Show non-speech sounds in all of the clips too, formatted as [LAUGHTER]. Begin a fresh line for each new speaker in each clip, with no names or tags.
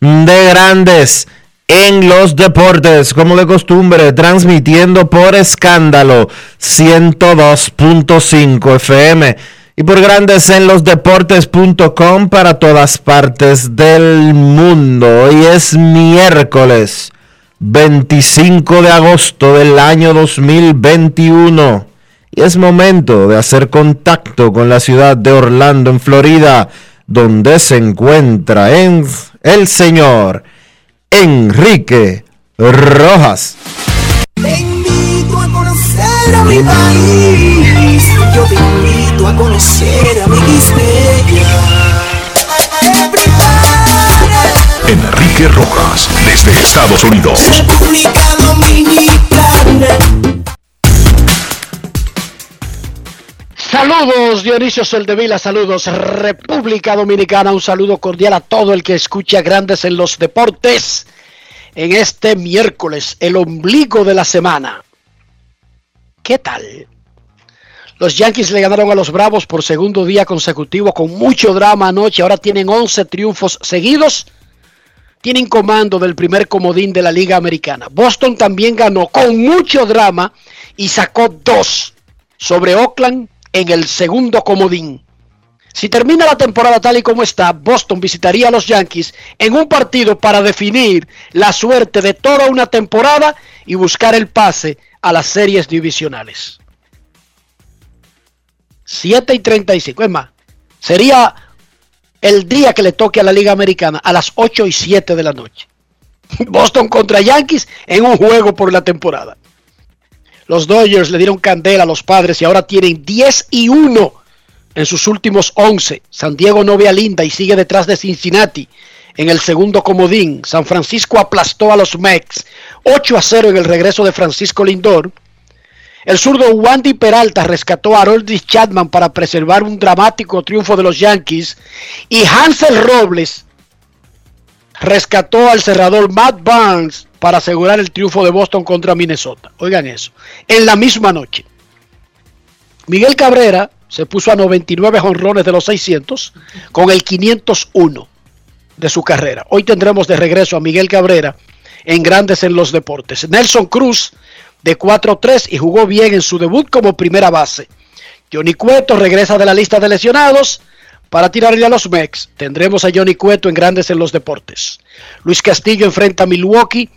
de Grandes en los Deportes, como de costumbre, transmitiendo por escándalo 102.5 FM y por Grandes en los Deportes.com para todas partes del mundo. Hoy es miércoles. 25 de agosto del año 2021 y es momento de hacer contacto con la ciudad de Orlando, en Florida, donde se encuentra en el señor Enrique Rojas.
Te invito a conocer a mi país. Yo te invito a conocer a mi
Enrique Rojas, desde Estados Unidos.
República Dominicana.
Saludos Dionisio Soldevila, saludos República Dominicana, un saludo cordial a todo el que escucha Grandes en los Deportes en este miércoles, el ombligo de la semana. ¿Qué tal? Los Yankees le ganaron a los Bravos por segundo día consecutivo con mucho drama anoche, ahora tienen 11 triunfos seguidos, tienen comando del primer comodín de la Liga Americana. Boston también ganó con mucho drama y sacó dos sobre Oakland en el segundo comodín. Si termina la temporada tal y como está, Boston visitaría a los Yankees en un partido para definir la suerte de toda una temporada y buscar el pase a las series divisionales. 7 y 35, es más, sería el día que le toque a la Liga Americana a las 8 y 7 de la noche. [LAUGHS] Boston contra Yankees en un juego por la temporada. Los Dodgers le dieron candela a los padres y ahora tienen 10 y 1 en sus últimos 11. San Diego no ve a Linda y sigue detrás de Cincinnati en el segundo comodín. San Francisco aplastó a los Mex 8 a 0 en el regreso de Francisco Lindor. El zurdo Wandy Peralta rescató a Harold Chapman para preservar un dramático triunfo de los Yankees. Y Hansel Robles rescató al cerrador Matt Barnes para asegurar el triunfo de Boston contra Minnesota. Oigan eso. En la misma noche. Miguel Cabrera se puso a 99 jonrones de los 600 con el 501 de su carrera. Hoy tendremos de regreso a Miguel Cabrera en Grandes en los Deportes. Nelson Cruz de 4-3 y jugó bien en su debut como primera base. Johnny Cueto regresa de la lista de lesionados para tirarle a los Mex. Tendremos a Johnny Cueto en Grandes en los Deportes. Luis Castillo enfrenta a Milwaukee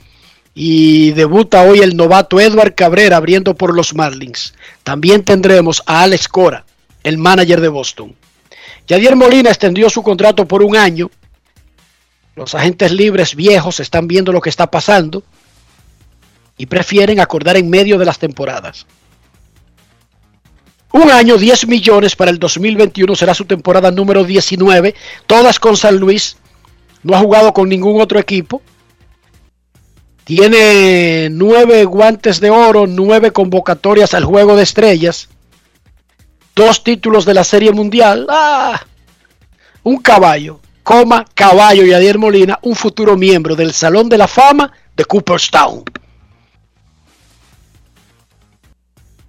y debuta hoy el novato Edward Cabrera abriendo por los Marlins. También tendremos a Alex Cora, el manager de Boston. Yadier Molina extendió su contrato por un año. Los agentes libres viejos están viendo lo que está pasando y prefieren acordar en medio de las temporadas. Un año, 10 millones para el 2021 será su temporada número 19, todas con San Luis. No ha jugado con ningún otro equipo. Tiene nueve guantes de oro, nueve convocatorias al juego de estrellas, dos títulos de la Serie Mundial. ¡Ah! un caballo, coma, caballo y Adiel Molina, un futuro miembro del Salón de la Fama de Cooperstown.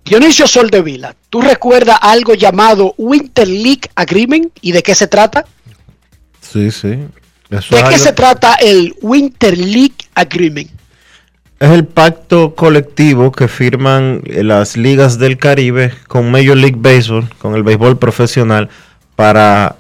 Dionisio Soldevila, ¿tú recuerdas algo llamado Winter League Agreement y de qué se trata?
Sí, sí. Eso
¿De qué
algo-
se trata el Winter League Agreement?
Es el pacto colectivo que firman eh, las ligas del Caribe con Major League Baseball, con el béisbol profesional, para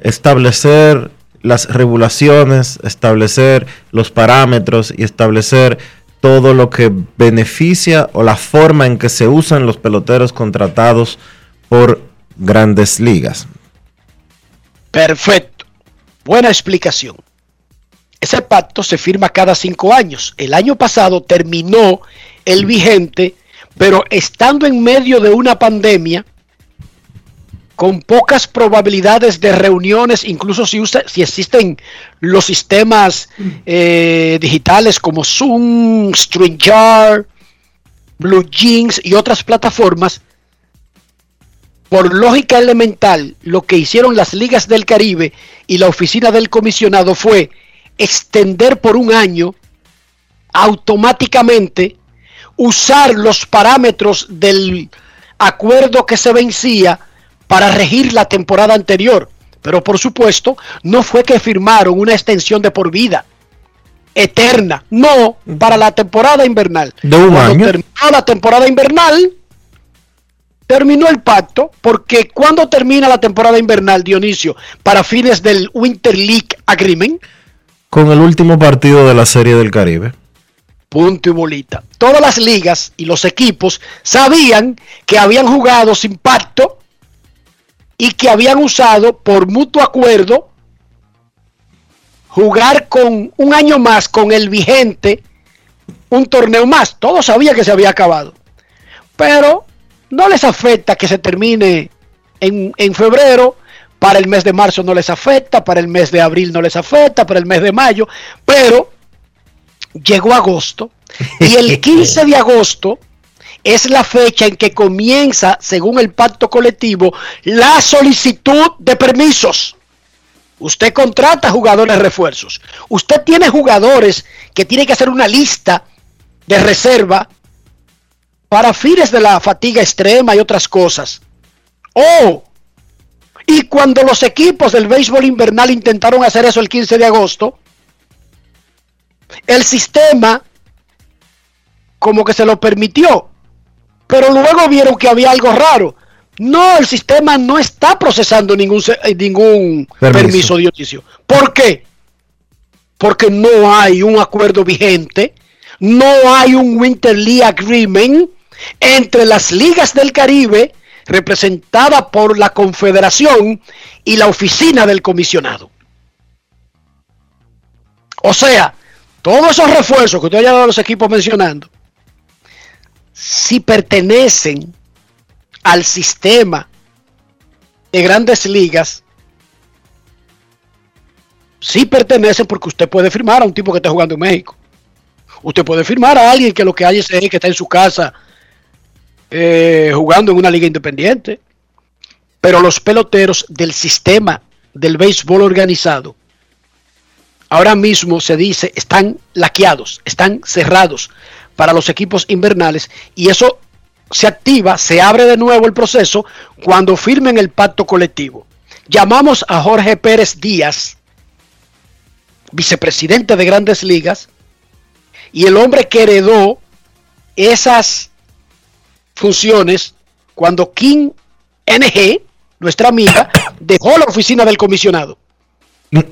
establecer las regulaciones, establecer los parámetros y establecer todo lo que beneficia o la forma en que se usan los peloteros contratados por grandes ligas.
Perfecto. Buena explicación. Ese pacto se firma cada cinco años. El año pasado terminó el vigente, pero estando en medio de una pandemia, con pocas probabilidades de reuniones, incluso si, usa- si existen los sistemas eh, digitales como Zoom, StreamYard, Blue Jeans y otras plataformas, por lógica elemental, lo que hicieron las ligas del Caribe y la oficina del comisionado fue extender por un año automáticamente usar los parámetros del acuerdo que se vencía para regir la temporada anterior. Pero por supuesto, no fue que firmaron una extensión de por vida eterna, no, para la temporada invernal.
De un
Cuando
año.
terminó la temporada invernal, terminó el pacto, porque cuando termina la temporada invernal, Dionisio, para fines del Winter League Agreement,
Con el último partido de la Serie del Caribe.
punto y bolita. Todas las ligas y los equipos sabían que habían jugado sin pacto y que habían usado por mutuo acuerdo jugar con un año más con el vigente un torneo más. Todos sabían que se había acabado. Pero no les afecta que se termine en, en febrero. Para el mes de marzo no les afecta, para el mes de abril no les afecta, para el mes de mayo. Pero llegó agosto y el [LAUGHS] 15 de agosto es la fecha en que comienza, según el pacto colectivo, la solicitud de permisos. Usted contrata jugadores refuerzos. Usted tiene jugadores que tiene que hacer una lista de reserva para fines de la fatiga extrema y otras cosas. Oh, y cuando los equipos del béisbol invernal intentaron hacer eso el 15 de agosto, el sistema como que se lo permitió, pero luego vieron que había algo raro. No, el sistema no está procesando ningún, eh, ningún
Permiso.
permiso, Dionisio. ¿Por qué? Porque no hay un acuerdo vigente, no hay un Winter League Agreement entre las ligas del Caribe, representada por la Confederación y la oficina del comisionado. O sea, todos esos refuerzos que usted haya dado a los equipos mencionando, si pertenecen al sistema de grandes ligas, sí pertenecen porque usted puede firmar a un tipo que está jugando en México. Usted puede firmar a alguien que lo que hay es que está en su casa eh, jugando en una liga independiente. Pero los peloteros del sistema del béisbol organizado ahora mismo se dice están laqueados, están cerrados para los equipos invernales y eso se activa, se abre de nuevo el proceso cuando firmen el pacto colectivo. Llamamos a Jorge Pérez Díaz, vicepresidente de Grandes Ligas, y el hombre que heredó esas funciones cuando King NG, nuestra amiga, dejó la oficina del comisionado. [COUGHS]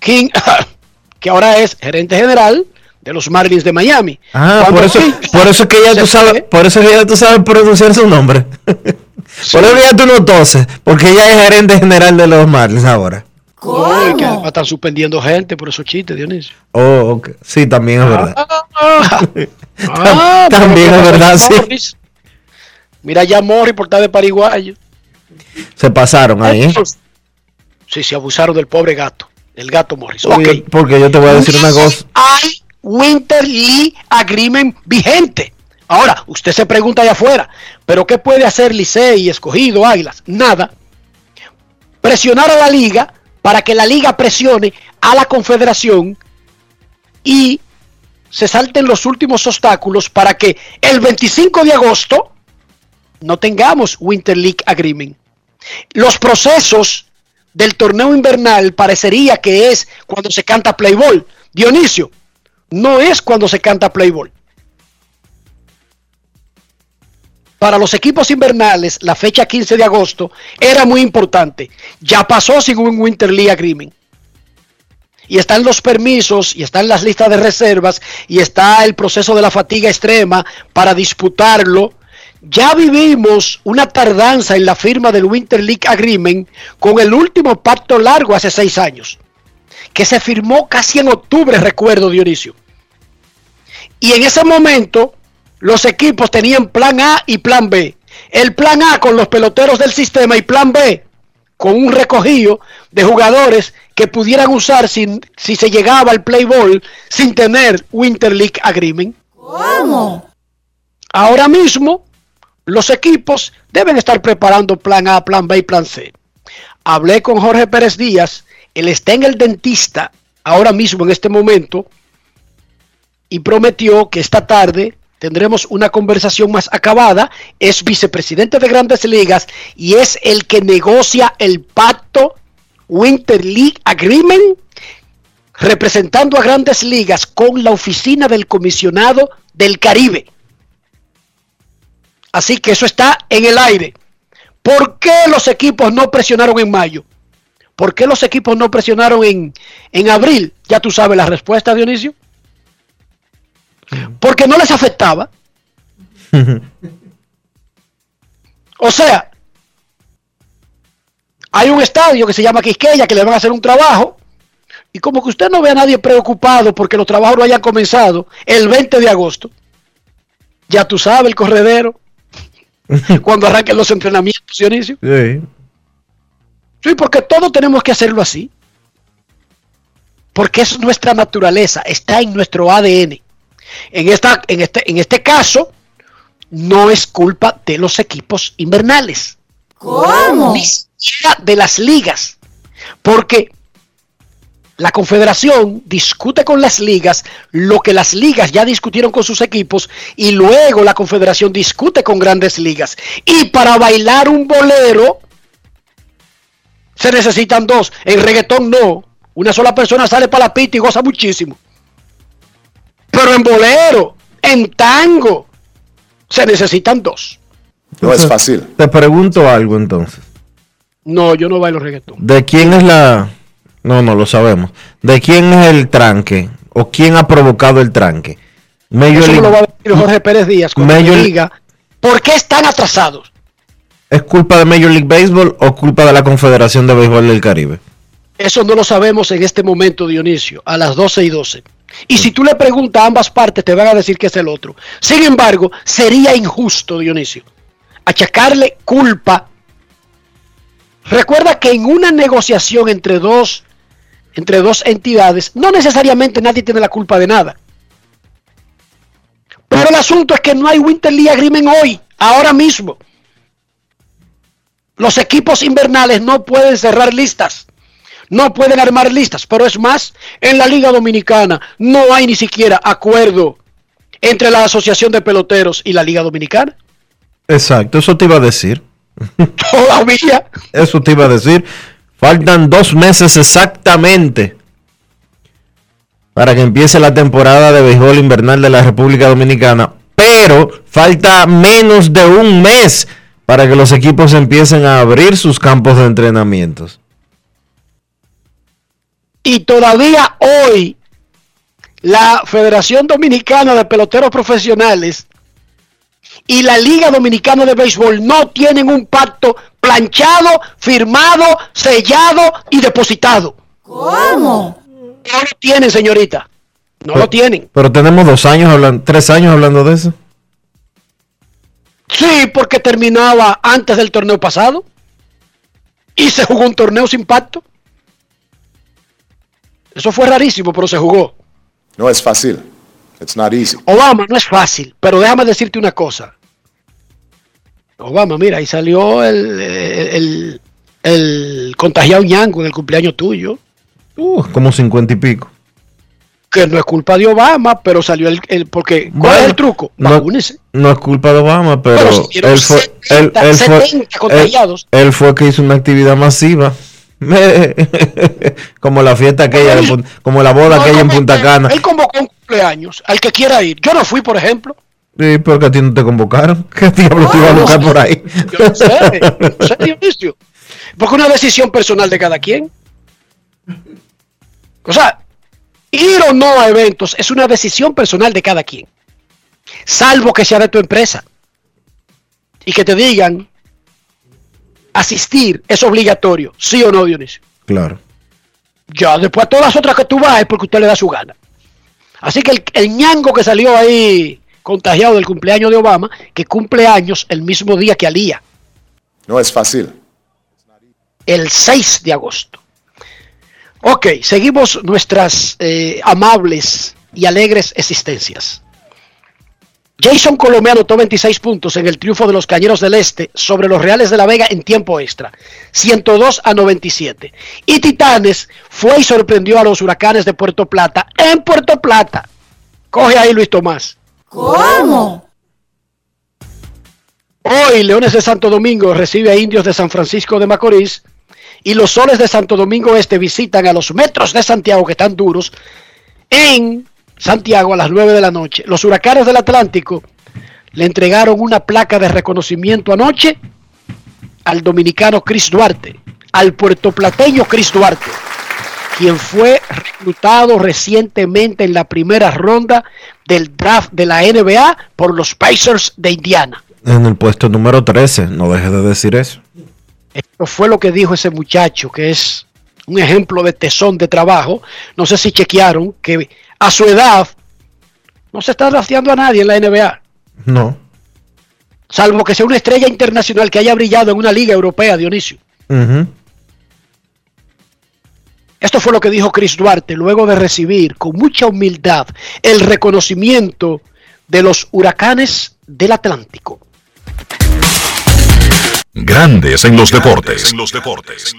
King, [COUGHS] que ahora es gerente general de los Marlins de Miami.
Ah, por eso,
King
por eso es que ya tú sabes, por eso es que ya tú sabes pronunciar su nombre. Por eso ya tú no toses, porque ella es gerente general de los Marlins ahora.
Que además están suspendiendo gente por esos chistes, Dionisio.
Oh. Sí, también es verdad. [LAUGHS]
Ah,
También es
¿qué
verdad, sí.
Morris? Mira ya Morris por estar de pariguayo.
Se pasaron ahí, ¿eh?
Sí, se abusaron del pobre gato, el gato Morris.
Porque, porque yo te voy a decir una cosa.
Hay Winter League Agreement vigente. Ahora, usted se pregunta allá afuera, ¿pero qué puede hacer Licey, Escogido, Águilas? Nada. presionar a la liga para que la liga presione a la confederación y se salten los últimos obstáculos para que el 25 de agosto no tengamos Winter League Agreement. Los procesos del torneo invernal parecería que es cuando se canta Playboy. Dionisio, no es cuando se canta Playboy. Para los equipos invernales, la fecha 15 de agosto era muy importante. Ya pasó sin un Winter League Agreement y están los permisos, y están las listas de reservas, y está el proceso de la fatiga extrema para disputarlo. Ya vivimos una tardanza en la firma del Winter League Agreement con el último pacto largo hace seis años, que se firmó casi en octubre, recuerdo Dionisio. Y en ese momento los equipos tenían plan A y plan B. El plan A con los peloteros del sistema y plan B con un recogido de jugadores que pudieran usar sin, si se llegaba al play ball sin tener Winter League Agreement. ¿Cómo? Ahora mismo los equipos deben estar preparando plan A, plan B y plan C. Hablé con Jorge Pérez Díaz, él está en el dentista ahora mismo en este momento y prometió que esta tarde tendremos una conversación más acabada. Es vicepresidente de grandes ligas y es el que negocia el pacto Winter League Agreement, representando a grandes ligas con la oficina del comisionado del Caribe. Así que eso está en el aire. ¿Por qué los equipos no presionaron en mayo? ¿Por qué los equipos no presionaron en, en abril? Ya tú sabes la respuesta, Dionisio. Porque no les afectaba. [LAUGHS] o sea, hay un estadio que se llama Quisqueya que le van a hacer un trabajo. Y como que usted no ve a nadie preocupado porque los trabajos no hayan comenzado el 20 de agosto, ya tú sabes el corredero, [LAUGHS] cuando arranquen los entrenamientos, Dionisio. Sí. sí, porque todos tenemos que hacerlo así. Porque es nuestra naturaleza, está en nuestro ADN. En, esta, en, este, en este caso, no es culpa de los equipos invernales.
¿Cómo?
de las ligas, porque la confederación discute con las ligas lo que las ligas ya discutieron con sus equipos y luego la confederación discute con grandes ligas. Y para bailar un bolero se necesitan dos. En reggaetón no. Una sola persona sale para la pista y goza muchísimo. Pero en bolero, en tango, se necesitan dos.
No es fácil.
Te pregunto algo entonces.
No, yo no bailo reggaetón.
¿De quién es la.? No, no lo sabemos. ¿De quién es el tranque? ¿O quién ha provocado el tranque?
Eso lo va a decir Jorge Pérez Díaz cuando diga por qué están atrasados.
¿Es culpa de Major League Baseball o culpa de la Confederación de Béisbol del Caribe?
Eso no lo sabemos en este momento, Dionisio, a las 12 y 12. Y si tú le preguntas a ambas partes, te van a decir que es el otro. Sin embargo, sería injusto, Dionisio, achacarle culpa Recuerda que en una negociación entre dos, entre dos entidades, no necesariamente nadie tiene la culpa de nada. Pero el asunto es que no hay Winter League Agreement hoy, ahora mismo. Los equipos invernales no pueden cerrar listas, no pueden armar listas, pero es más, en la Liga Dominicana no hay ni siquiera acuerdo entre la Asociación de Peloteros y la Liga Dominicana.
Exacto, eso te iba a decir. [LAUGHS]
Todavía.
Eso te iba a decir. Faltan dos meses exactamente para que empiece la temporada de béisbol invernal de la República Dominicana. Pero falta menos de un mes para que los equipos empiecen a abrir sus campos de entrenamientos.
Y todavía hoy la Federación Dominicana de Peloteros Profesionales y la Liga Dominicana de Béisbol no tienen un pacto planchado, firmado, sellado y depositado.
¿Cómo?
No lo tienen, señorita. No lo tienen.
Pero tenemos dos años hablando, tres años hablando de eso.
Sí, porque terminaba antes del torneo pasado y se jugó un torneo sin pacto. Eso fue rarísimo, pero se jugó.
No es fácil. It's not easy.
Obama no es fácil, pero déjame decirte una cosa. Obama, mira, ahí salió el, el contagiado ñango en el cumpleaños tuyo,
Uh, como cincuenta y pico.
que no es culpa de Obama, pero salió el, el- porque ¿cuál es el truco?
no-
Vacúnese.
No es culpa de Obama, pero,
Pero si
él, fue,
70,
él, él fue,
70 contagiados.
él- él fue que hizo una actividad masiva. [LAUGHS] como la fiesta aquella, de como la boda
No,
aquella en Punta Cana.
Él convocó un cumpleaños al que quiera ir. Yo no fui, por ejemplo.
Sí, porque a ti no te convocaron. [LAUGHS] ¿Qué diablo te iba a buscar por ahí?
Yo no sé, no sé, Dionisio. Porque es una decisión personal de cada quien. O sea, ir o no a eventos es una decisión personal de cada quien. Salvo que sea de tu empresa. Y que te digan, asistir es obligatorio, sí o no, Dionisio.
Claro.
Ya, después a todas las otras que tú vas es porque usted le da su gana. Así que el, el ñango que salió ahí contagiado del cumpleaños de Obama, que cumple años el mismo día que Alía,
No es fácil.
el 6 de agosto. Ok, seguimos nuestras eh, amables y alegres existencias. Jason Colombia anotó 26 puntos en el triunfo de los Cañeros del Este sobre los Reales de la Vega en tiempo extra, 102 a 97. Y Titanes fue y sorprendió a los Huracanes de Puerto Plata en Puerto Plata. Coge ahí Luis Tomás.
¿Cómo?
Hoy Leones de Santo Domingo recibe a Indios de San Francisco de Macorís y los Soles de Santo Domingo Este visitan a los Metros de Santiago que están duros en Santiago a las 9 de la noche. Los Huracanes del Atlántico le entregaron una placa de reconocimiento anoche al dominicano Chris Duarte, al puertoplateño Chris Duarte, quien fue reclutado recientemente en la primera ronda del draft de la NBA por los Pacers de Indiana.
En el puesto número 13, no dejes de decir eso.
Esto fue lo que dijo ese muchacho, que es un ejemplo de tesón de trabajo. No sé si chequearon que a su edad no se está drafteando a nadie en la NBA,
No.
salvo que sea una estrella internacional que haya brillado en una liga europea, Dionisio. Esto fue lo que dijo Chris Duarte luego de recibir con mucha humildad el reconocimiento de los huracanes del Atlántico.
Grandes en los deportes. En los deportes.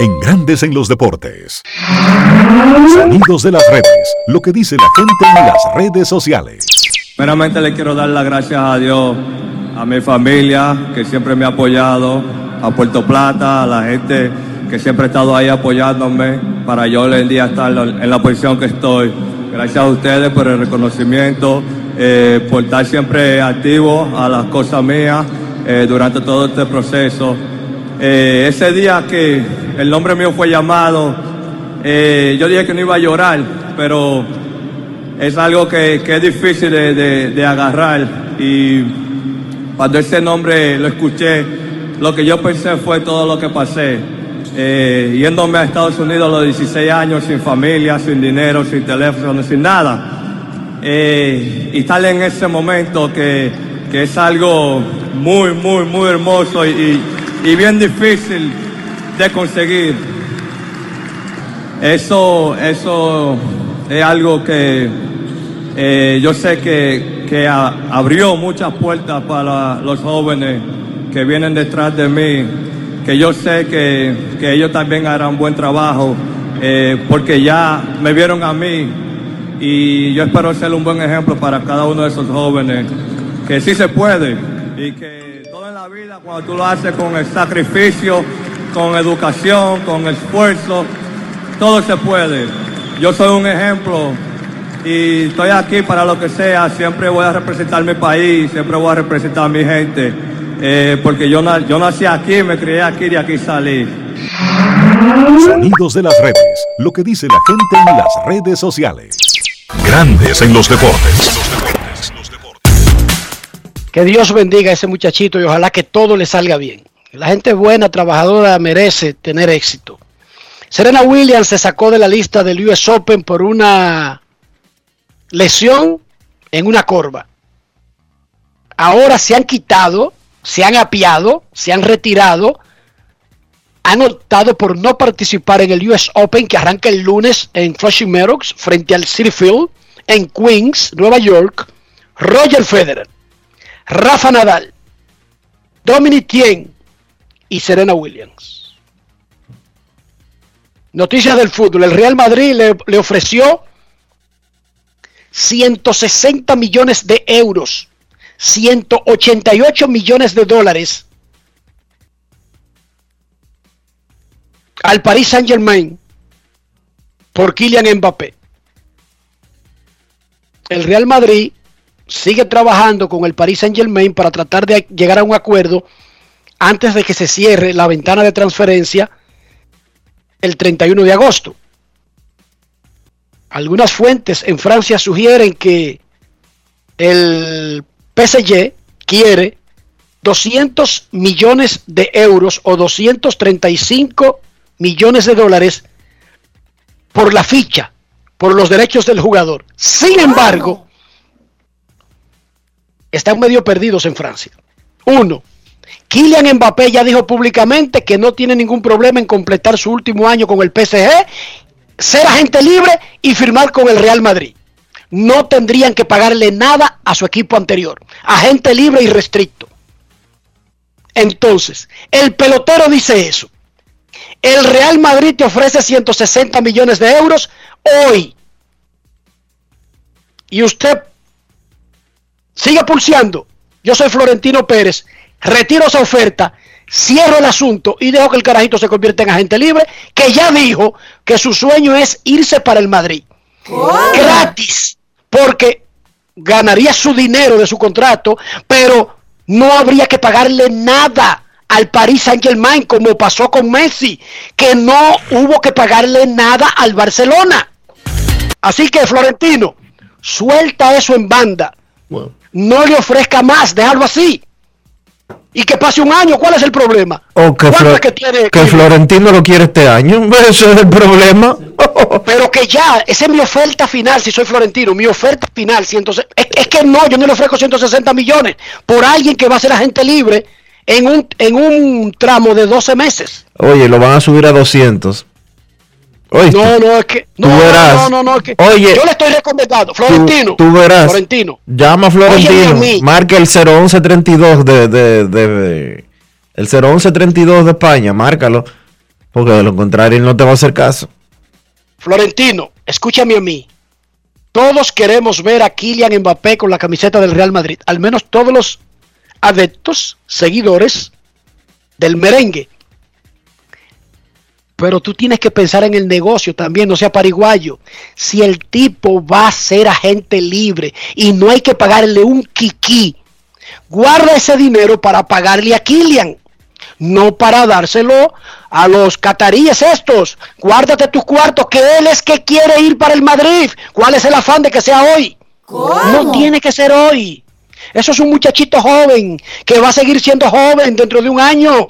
En Grandes en los deportes. Sonidos de las redes. Lo que dice la gente en las redes sociales.
Primeramente le quiero dar las gracias a Dios, a mi familia que siempre me ha apoyado, a Puerto Plata, a la gente que siempre ha estado ahí apoyándome para yo hoy en día estar en la posición que estoy. Gracias a ustedes por el reconocimiento, eh, por estar siempre activo a las cosas mías eh, durante todo este proceso. Eh, ese día que el nombre mío fue llamado, eh, yo dije que no iba a llorar, pero es algo que, que es difícil de, de- agarrar y cuando ese nombre lo escuché, lo que yo pensé fue todo lo que pasé. Eh, yéndome a Estados Unidos a los 16 años sin familia, sin dinero, sin teléfono, sin nada. Y estar en ese momento que, que es algo muy, muy, muy hermoso y- y bien difícil de conseguir. Eso, eso es algo que eh, yo sé que, que abrió muchas puertas para los jóvenes que vienen detrás de mí, que yo sé que, que ellos también harán buen trabajo, eh, porque ya me vieron a mí y yo espero ser un buen ejemplo para cada uno de esos jóvenes, que sí se puede y que vida cuando tú lo haces con el sacrificio, con educación, con esfuerzo, todo se puede. Yo soy un ejemplo y estoy aquí para lo que sea. Siempre voy a representar mi país, siempre voy a representar a mi gente. eh, porque yo, yo nací aquí, me crié aquí y aquí salí.
Sonidos de las redes. Lo que dice la gente en las redes sociales. Grandes en los deportes.
Que Dios bendiga a ese muchachito y ojalá que todo le salga bien. La gente buena, trabajadora, merece tener éxito. Serena Williams se sacó de la lista del US Open por una lesión en una corva. Ahora se han quitado, se han apiado, se han retirado, han optado por no participar en el US Open que arranca el lunes en Flushing Meadows frente al City Field en Queens, Nueva York. Roger Federer, Rafa Nadal, Dominic Thiem y Serena Williams. Noticias del fútbol. El Real Madrid le, le ofreció 160 millones de euros, 188 millones de dólares al Paris Saint Germain por Kylian Mbappé. El Real Madrid sigue trabajando con el Paris Saint Germain para tratar de llegar a un acuerdo antes de que se cierre la ventana de transferencia el 31 de agosto. Algunas fuentes en Francia sugieren que el PSG quiere 200 millones de euros o 235 millones de dólares por la ficha, por los derechos del jugador. Sin embargo, están medio perdidos en Francia. Uno, Kylian Mbappé ya dijo públicamente que no tiene ningún problema en completar su último año con el PSG, ser agente libre y firmar con el Real Madrid. No tendrían que pagarle nada a su equipo anterior. Agente libre y restricto. Entonces, el pelotero dice eso. El Real Madrid te ofrece 160 millones de euros hoy. Y usted sigue pulseando. Yo soy Florentino Pérez. Retiro esa oferta. Cierro el asunto y dejo que el carajito se convierta en agente libre, que ya dijo que su sueño es irse para el Madrid. Gratis. Porque ganaría su dinero de su contrato, pero no habría que pagarle nada al Paris Saint Germain, como pasó con Messi, que no hubo que pagarle nada al Barcelona. Así que, Florentino, suelta eso en banda.
Bueno.
No le ofrezca más, déjalo así. Y que pase un año, ¿cuál es el problema?
O que,
¿Cuánto
Flo-
es que tiene?
que Florentino lo quiere este año. [LAUGHS] Ese es el problema. [LAUGHS]
Pero que ya, esa es mi oferta final, si soy Florentino, mi oferta final, 160 es, es que no, yo no le ofrezco 160 millones por alguien que va a ser agente libre en un, en un tramo de 12 meses.
Oye, lo van a subir a 200. Oye,
No, no, es que. No,
verás.
no, no, no, es que.
Oye.
yo le estoy recomendando. Florentino.
Tú, tú verás.
Florentino.
Llama a Florentino.
mí.
Marca el 01132 de, de, de, de- el 01132 de España. Márcalo. Porque de lo contrario él no te va a hacer caso.
Florentino, escúchame a mí. Todos queremos ver a Kylian Mbappé con la camiseta del Real Madrid. Al menos todos los adeptos, seguidores del merengue. Pero tú tienes que pensar en el negocio también, no sea pariguayo. Si el tipo va a ser agente libre y no hay que pagarle un kiki, guarda ese dinero para pagarle a Kylian, no para dárselo a los cataríes estos. Guárdate tus cuartos, que él es que quiere ir para el Madrid. ¿Cuál es el afán de que sea hoy? No tiene que ser hoy. Eso es un muchachito joven que va a seguir siendo joven dentro de un año.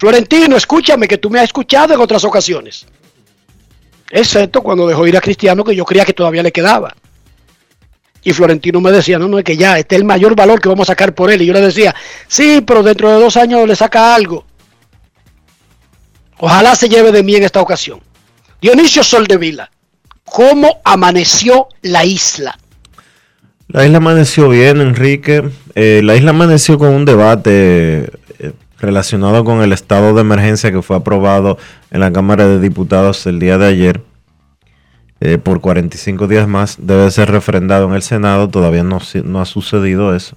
Florentino, escúchame, que tú me has escuchado en otras ocasiones. Excepto cuando dejó ir a Cristiano, que yo creía que todavía le quedaba. Y Florentino me decía, no, no, es que ya, este es el mayor valor que vamos a sacar por él. Y yo le decía, sí, pero dentro de dos años le saca algo. Ojalá se lleve de mí en esta ocasión. Dionisio Soldevila, ¿cómo amaneció la isla?
La isla amaneció bien, Enrique. Eh, la isla amaneció con un debate relacionado con el estado de emergencia que fue aprobado en la Cámara de Diputados el día de ayer. eh, por 45 días más debe ser refrendado en el Senado. Todavía no, no ha sucedido eso.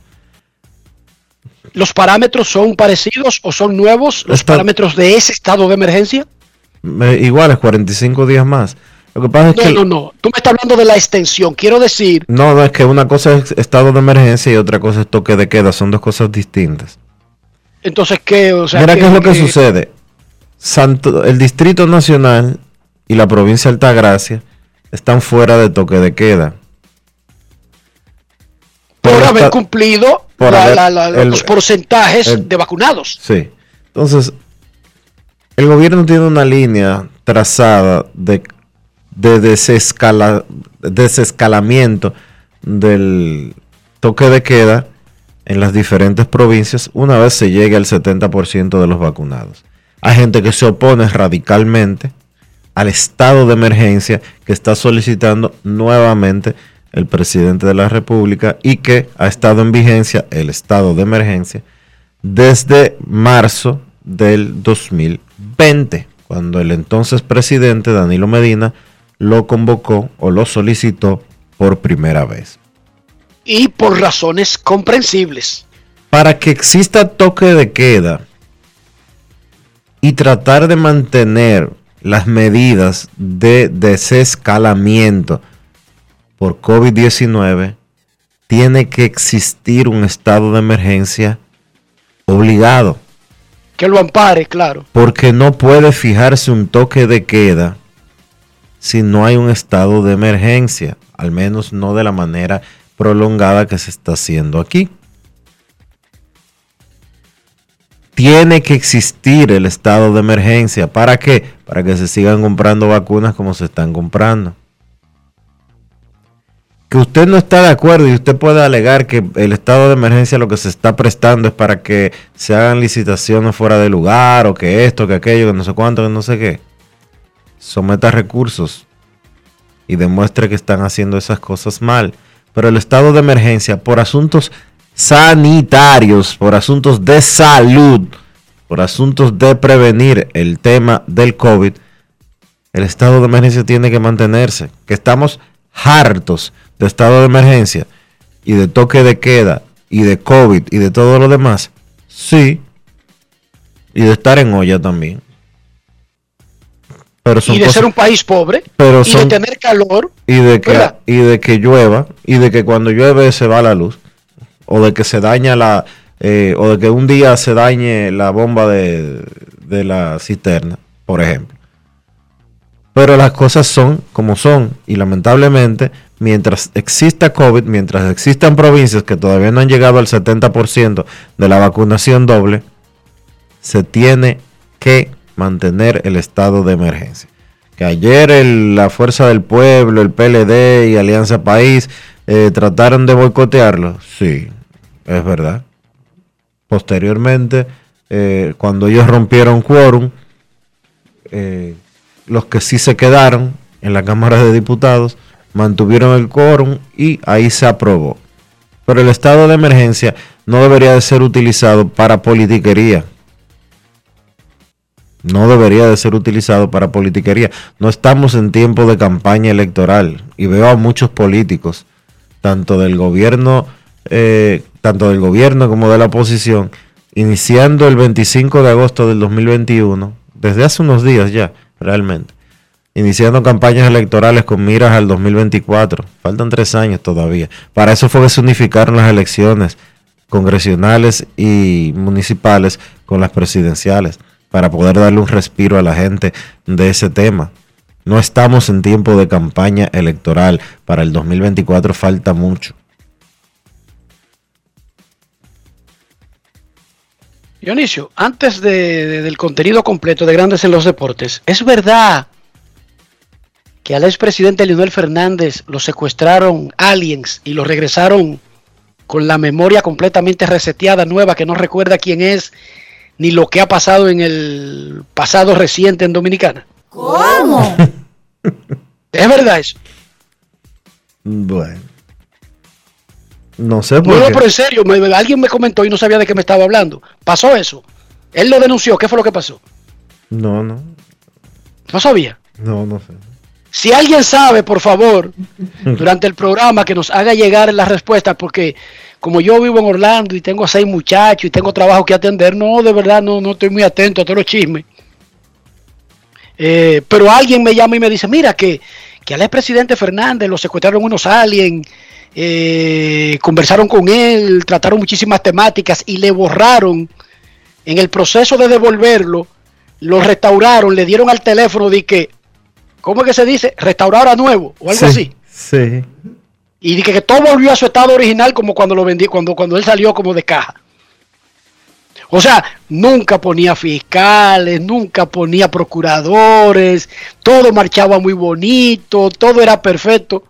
¿Los parámetros son parecidos o son nuevos? ¿Los
Está-
parámetros de ese estado de emergencia?
Eh, igual es 45 días más. Lo que pasa es
No,
que
no, no. Tú me estás hablando de la extensión. Quiero decir,
no, no es que una cosa es estado de emergencia y otra cosa es toque de queda. Son dos cosas distintas.
Entonces, ¿qué? O sea,
Mira qué es lo que
que-
sucede. Santo, el Distrito Nacional y la provincia de Altagracia están fuera de toque de queda.
Por haber cumplido
por
la-
haber-
la- la-
el-
los porcentajes
el-
de vacunados.
Sí. Entonces, el gobierno tiene una línea trazada de, de desescala- desescalamiento del toque de queda en las diferentes provincias una vez se llegue al 70% de los vacunados. Hay gente que se opone radicalmente al estado de emergencia que está solicitando nuevamente el presidente de la República y que ha estado en vigencia el estado de emergencia desde marzo del 2020, cuando el entonces presidente Danilo Medina lo convocó o lo solicitó por primera vez.
Y por razones comprensibles.
Para que exista toque de queda y tratar de mantener las medidas de desescalamiento por COVID-19, tiene que existir un estado de emergencia obligado.
Que lo ampare, claro.
Porque no puede fijarse un toque de queda si no hay un estado de emergencia, al menos no de la manera prolongada que se está haciendo aquí. Tiene que existir el estado de emergencia. ¿Para qué? Para que se sigan comprando vacunas como se están comprando. Que usted no está de acuerdo y usted puede alegar que el estado de emergencia lo que se está prestando es para que se hagan licitaciones fuera de lugar o que esto, que aquello, que no sé cuánto, que no sé qué. Someta recursos y demuestre que están haciendo esas cosas mal. Pero el estado de emergencia por asuntos sanitarios, por asuntos de salud, por asuntos de prevenir el tema del COVID, el estado de emergencia tiene que mantenerse. Que estamos hartos de estado de emergencia y de toque de queda y de COVID y de todo lo demás. Sí. Y de estar en olla también.
Pero son y de ser un país pobre
pero
y de tener calor
y de que y de que llueva y de que cuando llueve se va la luz o de que se daña la eh, o de que un día se dañe la bomba de, de la cisterna por ejemplo. Pero las cosas son como son y lamentablemente mientras exista COVID mientras existan provincias que todavía no han llegado al 70% de la vacunación doble se tiene que mantener el estado de emergencia. Que ayer la Fuerza del Pueblo, el PLD y Alianza País eh, trataron de boicotearlo. Sí, es verdad. Posteriormente, eh, cuando ellos rompieron quórum, eh, los que sí se quedaron en la Cámara de Diputados mantuvieron el quórum y ahí se aprobó. Pero el estado de emergencia no debería de ser utilizado para politiquería no debería de ser utilizado para politiquería. No estamos en tiempo de campaña electoral y veo a muchos políticos, tanto del gobierno, eh, tanto del gobierno como de la oposición, iniciando el 25 de agosto del 2021, desde hace unos días ya, realmente, iniciando campañas electorales con miras al 2024. Faltan tres años todavía. Para eso fue que se unificaron las elecciones congresionales y municipales con las presidenciales para poder darle un respiro a la gente de ese tema. No estamos en tiempo de campaña electoral. Para el 2024 falta mucho.
Dionisio, antes del contenido completo de Grandes en los Deportes, ¿es verdad que al expresidente Leonel Fernández lo secuestraron aliens y lo regresaron con la memoria completamente reseteada, nueva, que no recuerda quién es ni lo que ha pasado en el pasado reciente en Dominicana.
¿Cómo? [LAUGHS]
¿Es verdad eso?
Bueno. No sé
por no, pero en serio, alguien me comentó y no sabía de qué me estaba hablando. ¿Pasó eso? Él lo denunció, ¿qué fue lo que pasó?
No, no.
¿No sabía?
No, no sé.
Si alguien sabe, por favor, durante el programa que nos haga llegar las respuestas, porque como yo vivo en Orlando y tengo seis muchachos y tengo trabajo que atender, no, de verdad no, no estoy muy atento a todos los chismes. Eh, pero alguien me llama y me dice, mira que, que al expresidente Fernández lo secuestraron unos aliens, eh, conversaron con él, trataron muchísimas temáticas y le borraron en el proceso de devolverlo, lo restauraron, le dieron al teléfono de que, ¿cómo es que se dice? Restaurar a nuevo o algo así.
Sí
y dije que todo volvió a su estado original como cuando lo vendí, cuando, cuando él salió como de caja. O sea, nunca ponía fiscales, nunca ponía procuradores, todo marchaba muy bonito, todo era perfecto.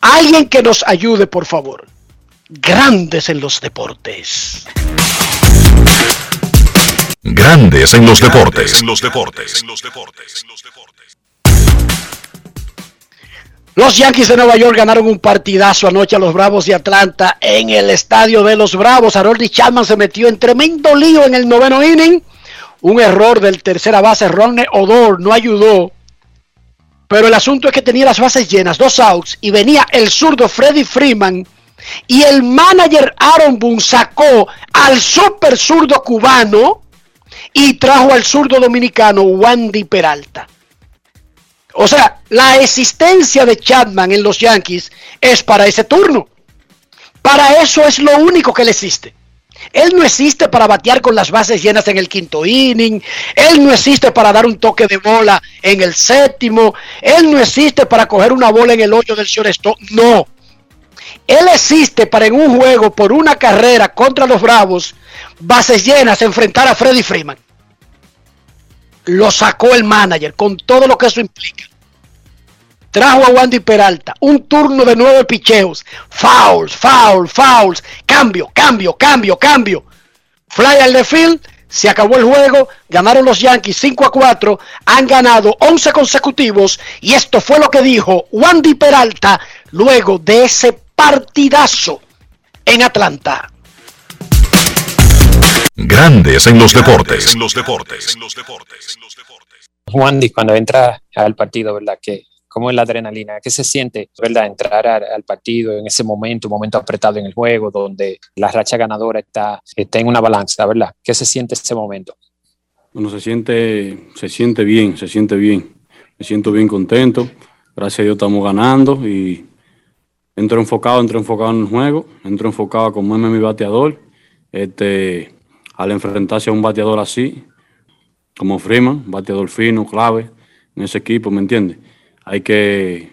Alguien que nos ayude, por favor. Grandes en los deportes.
Grandes en los deportes. En los deportes. En los deportes.
Los Yankees de Nueva York ganaron un partidazo anoche a los Bravos de Atlanta en el estadio de los Bravos. Harold Chapman se metió en tremendo lío en el noveno inning. Un error del tercera base, Ronnie Odor, no ayudó. Pero el asunto es que tenía las bases llenas, dos outs, y venía el zurdo Freddy Freeman. Y el manager Aaron Boone sacó al super zurdo cubano y trajo al zurdo dominicano Wandy Peralta. O sea, la existencia de Chapman en los Yankees es para ese turno. Para eso es lo único que le existe. Él no existe para batear con las bases llenas en el quinto inning. Él no existe para dar un toque de bola en el séptimo. Él no existe para coger una bola en el hoyo del shortstop. No. Él existe para en un juego por una carrera contra los Bravos, bases llenas, enfrentar a Freddy Freeman. Lo sacó el manager con todo lo que eso implica. Trajo a Wandy Peralta, un turno de nueve picheos, fouls, fouls, fouls, cambio, cambio, cambio, cambio. Fly al de field, se acabó el juego, ganaron los Yankees 5 a 4, han ganado 11 consecutivos y esto fue lo que dijo Wandy Peralta luego de ese partidazo en Atlanta.
Grandes en los deportes.
Wandy, cuando entra al partido, ¿verdad? Que, ¿Cómo es la adrenalina? ¿Qué se siente, verdad? Entrar al, al partido en ese momento, un momento apretado en el juego, donde la racha ganadora está, está en una balanza, ¿verdad? ¿Qué se siente ese momento?
Bueno, se siente, se siente bien, se siente bien. Me siento bien contento. Gracias a Dios estamos ganando y entro enfocado, entro enfocado en el juego, entro enfocado como es mi bateador. Este, al enfrentarse a un bateador así, como Freeman, bateador fino, clave en ese equipo, ¿me entiendes? Hay que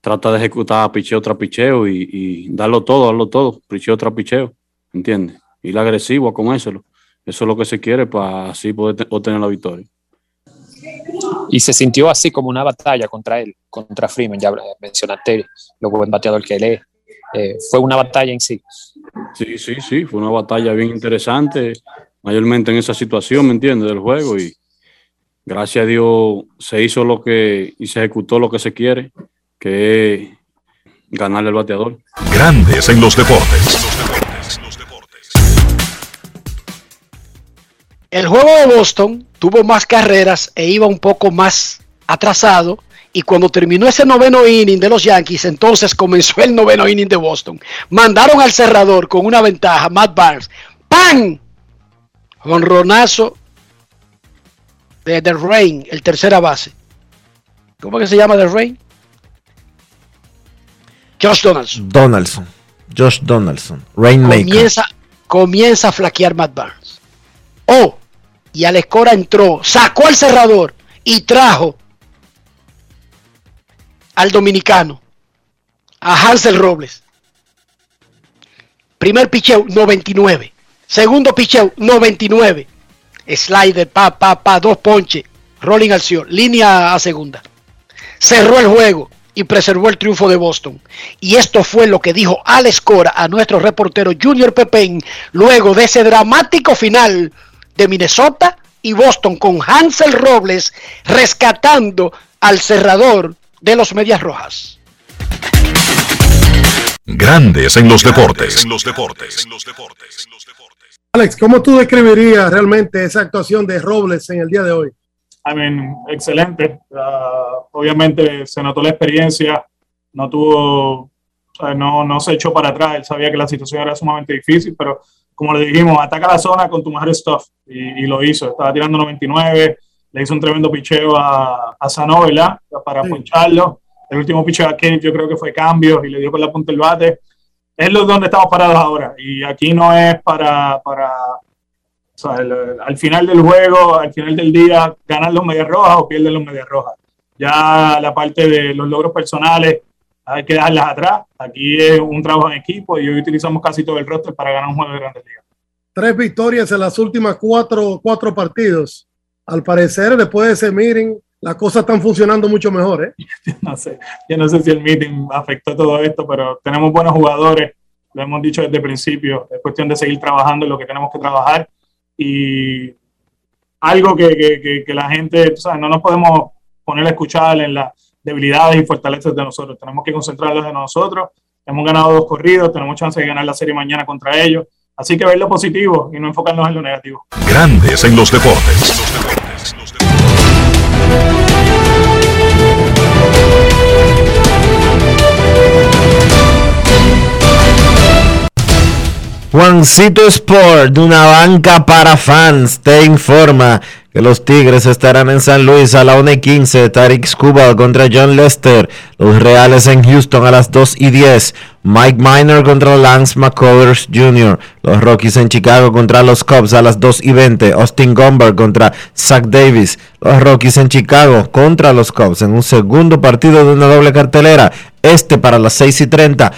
tratar de ejecutar picheo tras picheo y, y darlo todo, darlo todo, picheo tras picheo, ¿me entiendes? Ir agresivo a comérselo. Eso es lo que se quiere para así poder obtener la victoria.
Y se sintió así como una batalla contra él, contra Freeman, ya mencionaste lo buen bateador que él es. Eh, fue una batalla en sí.
Sí, sí, sí, fue una batalla bien interesante, mayormente en esa situación, ¿me entiendes? Del juego y gracias a Dios se hizo lo que y se ejecutó lo que se quiere, que es ganarle al bateador.
Grandes en los deportes.
El juego de Boston tuvo más carreras e iba un poco más atrasado. Y cuando terminó ese noveno inning de los Yankees, entonces comenzó el noveno inning de Boston. Mandaron al cerrador con una ventaja, Matt Barnes. ¡Pam! Jonronazo de The Rain, el tercera base. ¿Cómo que se llama The Rain? Josh Donaldson.
Donaldson. Josh Donaldson. Rainmaker.
Comienza, comienza a flaquear Matt Barnes. Oh, y Alex Cora entró, sacó al cerrador y trajo al dominicano, a Hansel Robles. Primer picheo, 99. Segundo picheo, 99. Slider, pa, pa, pa, dos ponches. Rolling al cielo, línea a segunda. Cerró el juego y preservó el triunfo de Boston. Y esto fue lo que dijo Alex Cora a nuestro reportero Junior Pepén luego de ese dramático final de Minnesota y Boston con Hansel Robles rescatando al cerrador de los Medias Rojas.
Grandes en los deportes.
Alex, ¿cómo tú describirías realmente esa actuación de Robles en el día de hoy?
I mean, excelente. Uh, obviamente se notó la experiencia, no tuvo, o sea, no, no se echó para atrás, él sabía que la situación era sumamente difícil, pero como le dijimos, ataca la zona con tu mejor stuff y, y lo hizo. Estaba tirando 99, le hizo un tremendo picheo a, a Sano, ¿verdad? Para sí. poncharlo. El último picheo a Kane yo creo que fue cambio y le dio con la punta del bate. Es lo donde estamos parados ahora. Y aquí no es para, para o sea, el, al final del juego, al final del día, ganar los medias rojas o pierden los medias rojas. Ya la parte de los logros personales hay que dejarlas atrás. Aquí es un trabajo en equipo y hoy utilizamos casi todo el roster para ganar un juego de grandes ligas.
Tres victorias en las últimas cuatro, cuatro partidos. Al parecer, después de ese meeting, las cosas están funcionando mucho mejor, ¿eh? [LAUGHS]
no sé, yo no sé si el meeting afectó todo esto, pero tenemos buenos jugadores, lo hemos dicho desde el principio, es cuestión de seguir trabajando en lo que tenemos que trabajar y algo que, que, que, que la gente, o sea, no nos podemos poner a escuchar en, la, debilidades y fortalezas de nosotros. Tenemos que concentrarlas en nosotros. Hemos ganado dos corridos, tenemos chance de ganar la serie mañana contra ellos. Así que ver lo positivo y no enfocarnos en lo negativo.
Grandes en los deportes.
Juancito Sport, de una banca para fans, te informa que los Tigres estarán en San Luis a la 1 y 15, Tarik Skubal contra John Lester, los Reales en Houston a las 2 y 10, Mike Miner contra Lance McCullers Jr., los Rockies en Chicago contra los Cubs a las 2 y 20, Austin Gomber contra Zach Davis, los Rockies en Chicago contra los Cubs en un segundo partido de una doble cartelera, este para las 6 y 30,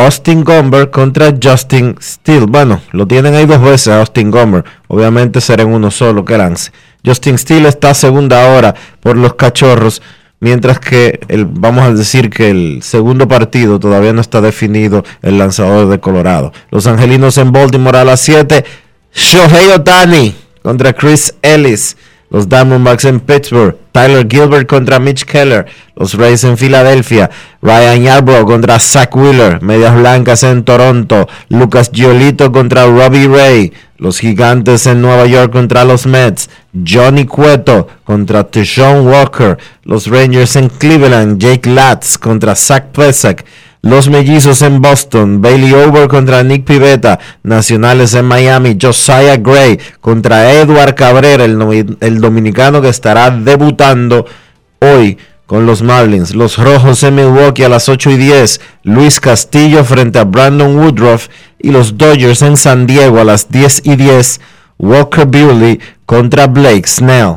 Austin Gomber contra Justin Steele. Bueno, lo tienen ahí dos veces Austin Gomber. Obviamente será uno solo que lance. Justin Steele está segunda hora por los cachorros. Mientras que el, vamos a decir que el segundo partido todavía no está definido el lanzador de Colorado. Los angelinos en Baltimore a las 7. Shohei Otani contra Chris Ellis. Los Diamondbacks en Pittsburgh, Tyler Gilbert contra Mitch Keller. Los Rays en Filadelfia, Ryan Yarbrough contra Zach Wheeler. Medias Blancas en Toronto, Lucas Giolito contra Robbie Ray. Los Gigantes en Nueva York contra los Mets, Johnny Cueto contra Tishon Walker. Los Rangers en Cleveland, Jake Latz contra Zach Plesak. Los mellizos en Boston, Bailey Over contra Nick Pivetta, Nacionales en Miami, Josiah Gray contra Edward Cabrera, el, dominicano que estará debutando hoy con los Marlins. Los Rojos en Milwaukee a las 8 y 10, Luis Castillo frente a Brandon Woodruff y los Dodgers en San Diego a las 10 y 10, Walker Buehler contra Blake Snell.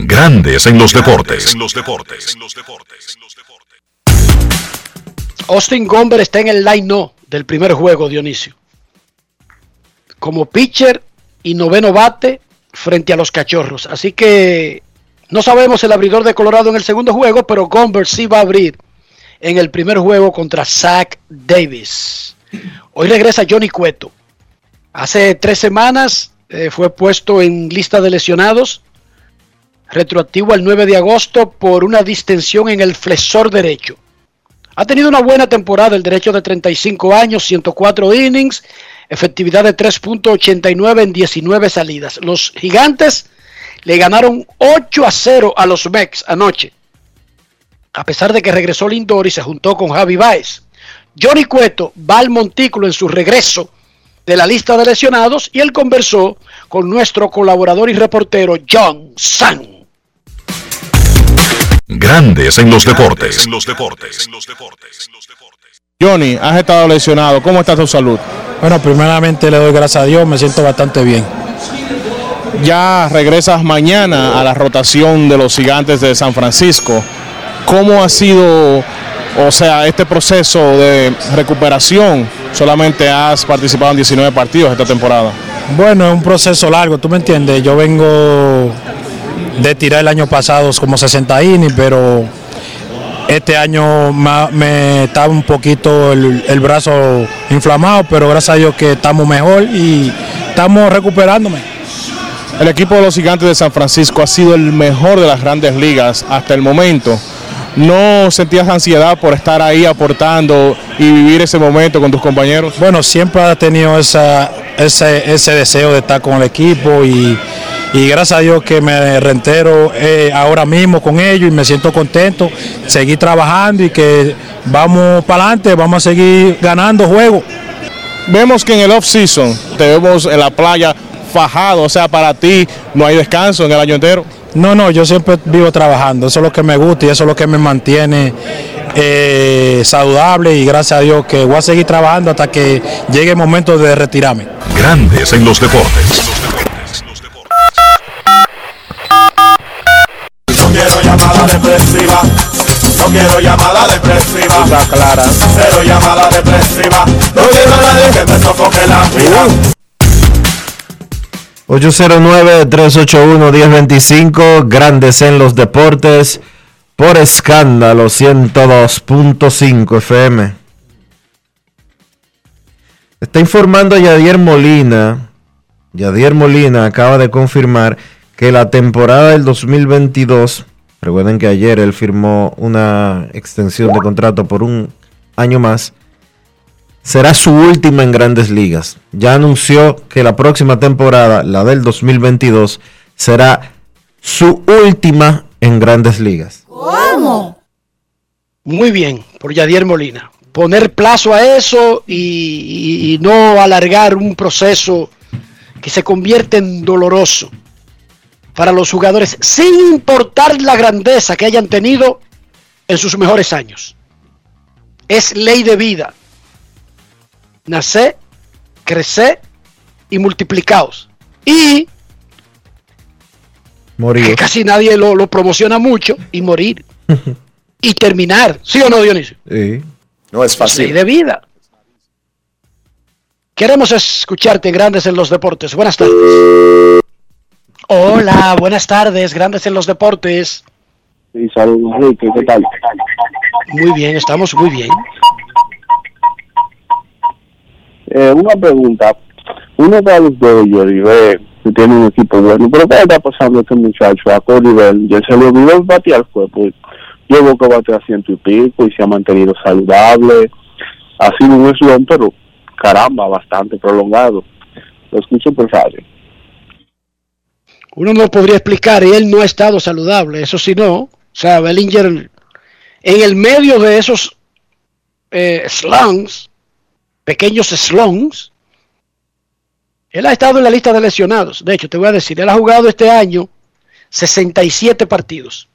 Grandes en los deportes.
Austin Gomber está en el line no del primer juego, Dionisio. Como pitcher y noveno bate frente a los cachorros. Así que no sabemos el abridor de Colorado en el segundo juego, pero Gomber sí va a abrir en el primer juego contra Zach Davis. Hoy regresa Johnny Cueto. Hace tres semanas eh, fue puesto en lista de lesionados retroactivo al 9 de agosto por una distensión en el flexor derecho. Ha tenido una buena temporada el derecho de 35 años, 104 innings, efectividad de 3.89 en 19 salidas. Los gigantes le ganaron 8 a 0 a los Mex anoche, a pesar de que regresó Lindor y se juntó con Javi Baez. Johnny Cueto va al montículo en su regreso de la lista de lesionados y él conversó con nuestro colaborador y reportero John San.
Grandes en los deportes.
Johnny, has estado lesionado. ¿Cómo está tu salud?
Bueno, primeramente le doy gracias a Dios, me siento bastante bien.
Ya regresas mañana a la rotación de los gigantes de San Francisco. ¿Cómo ha sido, o sea, este proceso de recuperación? Solamente has participado en 19 partidos esta temporada.
Bueno, es un proceso largo, tú me entiendes. Yo vengo de tirar el año pasado como 60 innings, pero este año me estaba un poquito el, brazo inflamado, pero gracias a Dios que estamos mejor y estamos recuperándome.
El equipo de los gigantes de San Francisco ha sido el mejor de las grandes ligas hasta el momento. ¿No sentías ansiedad por estar ahí aportando y vivir ese momento con tus compañeros?
Bueno, siempre ha tenido esa, ese, ese deseo de estar con el equipo y y gracias a Dios que me reentero eh, ahora mismo con ellos y me siento contento, seguir trabajando y que vamos para adelante, vamos a seguir ganando juegos.
Vemos que en el off-season te vemos en la playa fajado, o sea, para ti no hay descanso en el año entero.
No, no, yo siempre vivo trabajando, eso es lo que me gusta y eso es lo que me mantiene eh, saludable y gracias a Dios que voy a seguir trabajando hasta que llegue el momento de retirarme.
Grandes en los deportes.
Quiero llamada depresiva.
clara.
Cero llamada depresiva. No quiero a nadie que me sofoque la vida.
809-381-1025, Grandes en los Deportes, por escándalo 102.5 FM. Está informando Yadier Molina. Yadier Molina acaba de confirmar que la temporada del 2022, recuerden que ayer él firmó una extensión de contrato por un año más, será su última en grandes ligas. Ya anunció que la próxima temporada, la del 2022, será su última en grandes ligas.
¿Cómo?
Muy bien, por Yadier Molina. Poner plazo a eso y, y- y no alargar un proceso que se convierte en doloroso para los jugadores, sin importar la grandeza que hayan tenido en sus mejores años. Es ley de vida. Nacer, crecer y multiplicaos. Y
Morir.
que casi nadie lo, lo promociona mucho y morir. [LAUGHS] y terminar. ¿Sí o no, Dionisio?
Sí.
No es
Es ley
fácil.
de vida. Queremos escucharte en Grandes en los Deportes. Buenas tardes. Hola, buenas tardes, Grandes en los Deportes.
Sí, saludos, Enrique, ¿qué tal?
Muy bien, estamos muy bien.
Eh, una pregunta. Uno a los Dodgers y ve que tiene un equipo bueno, pero ¿qué está pasando a este muchacho a todo nivel? Ya se le olvidó el batear fue, pues veo que batea ciento y pico y se ha mantenido saludable. Ha sido un eslón, pero caramba, bastante prolongado. Lo escucho por radio.
Uno no podría explicar y él no ha estado saludable, eso sí no. O sea, Bellinger en el medio de esos eh, slums, pequeños slums, él ha estado en la lista de lesionados. De hecho, te voy a decir, él ha jugado este año 67 partidos.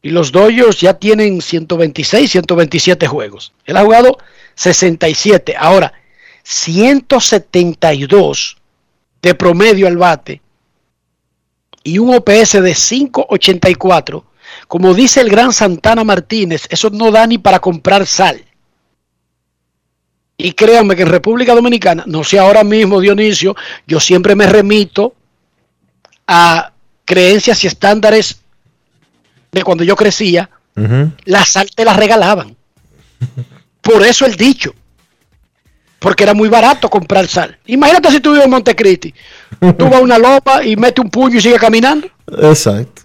Y los Dodgers ya tienen 126, 127 juegos. Él ha jugado 67. Ahora, 172 de promedio al bate y un OPS de 5.84, como dice el gran Santana Martínez, eso no da ni para comprar sal. Y créanme que en República Dominicana, no sé ahora mismo Dionisio, yo siempre me remito a creencias y estándares de cuando yo crecía, la sal te la regalaban. [LAUGHS] Por eso el dicho. Porque era muy barato comprar sal. Imagínate si tú vives en Montecristi. Tú vas a una lopa y metes un puño y sigues caminando.
Exacto.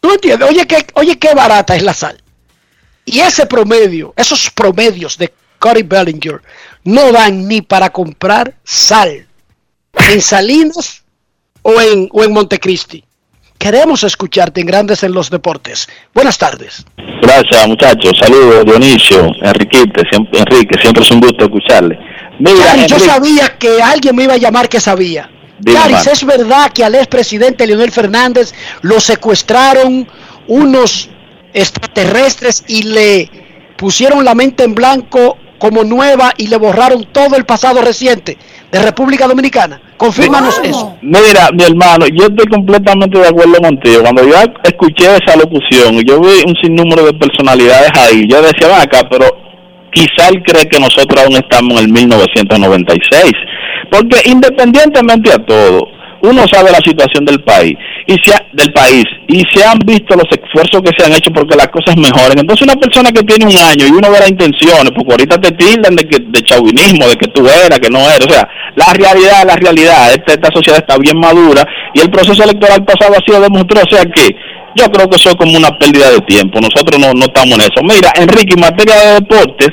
¿Tú entiendes? Oye, qué, oye, qué barata es la sal. Y ese promedio, esos promedios de Cody Bellinger no dan ni para comprar sal en Salinas o en, o en Montecristi. Queremos escucharte en Grandes en los Deportes. Buenas tardes.
Gracias, muchachos. Saludos, Dionisio, Enriquete, siempre, Enrique. Siempre es un gusto escucharle. Mira,
Yaris, yo sabía que alguien me iba a llamar que sabía. Yaris, es verdad que al expresidente Leonel Fernández lo secuestraron unos extraterrestres y le pusieron la mente en blanco como nueva y le borraron todo el pasado reciente de República Dominicana. Confírmanos eso.
Mira, mi hermano, yo estoy completamente de acuerdo contigo. Cuando yo escuché esa locución, yo vi un sinnúmero de personalidades ahí. Yo decía, "Ven acá, pero quizá cree que nosotros aún estamos en el 1996. Porque independientemente a todo, uno sabe la situación del país y se ha- del país y se han visto los esfuerzos que se han hecho porque las cosas mejoren. Entonces una persona que tiene un año y uno ve las intenciones, porque ahorita te tildan de que de chauvinismo, de que tú eras, que no eras, o sea, la realidad la realidad. Esta, esta sociedad está bien madura y el proceso electoral pasado ha sido demostrado, o sea que yo creo que eso es como una pérdida de tiempo. Nosotros no, no estamos en eso. Mira, Enrique, en materia de deportes,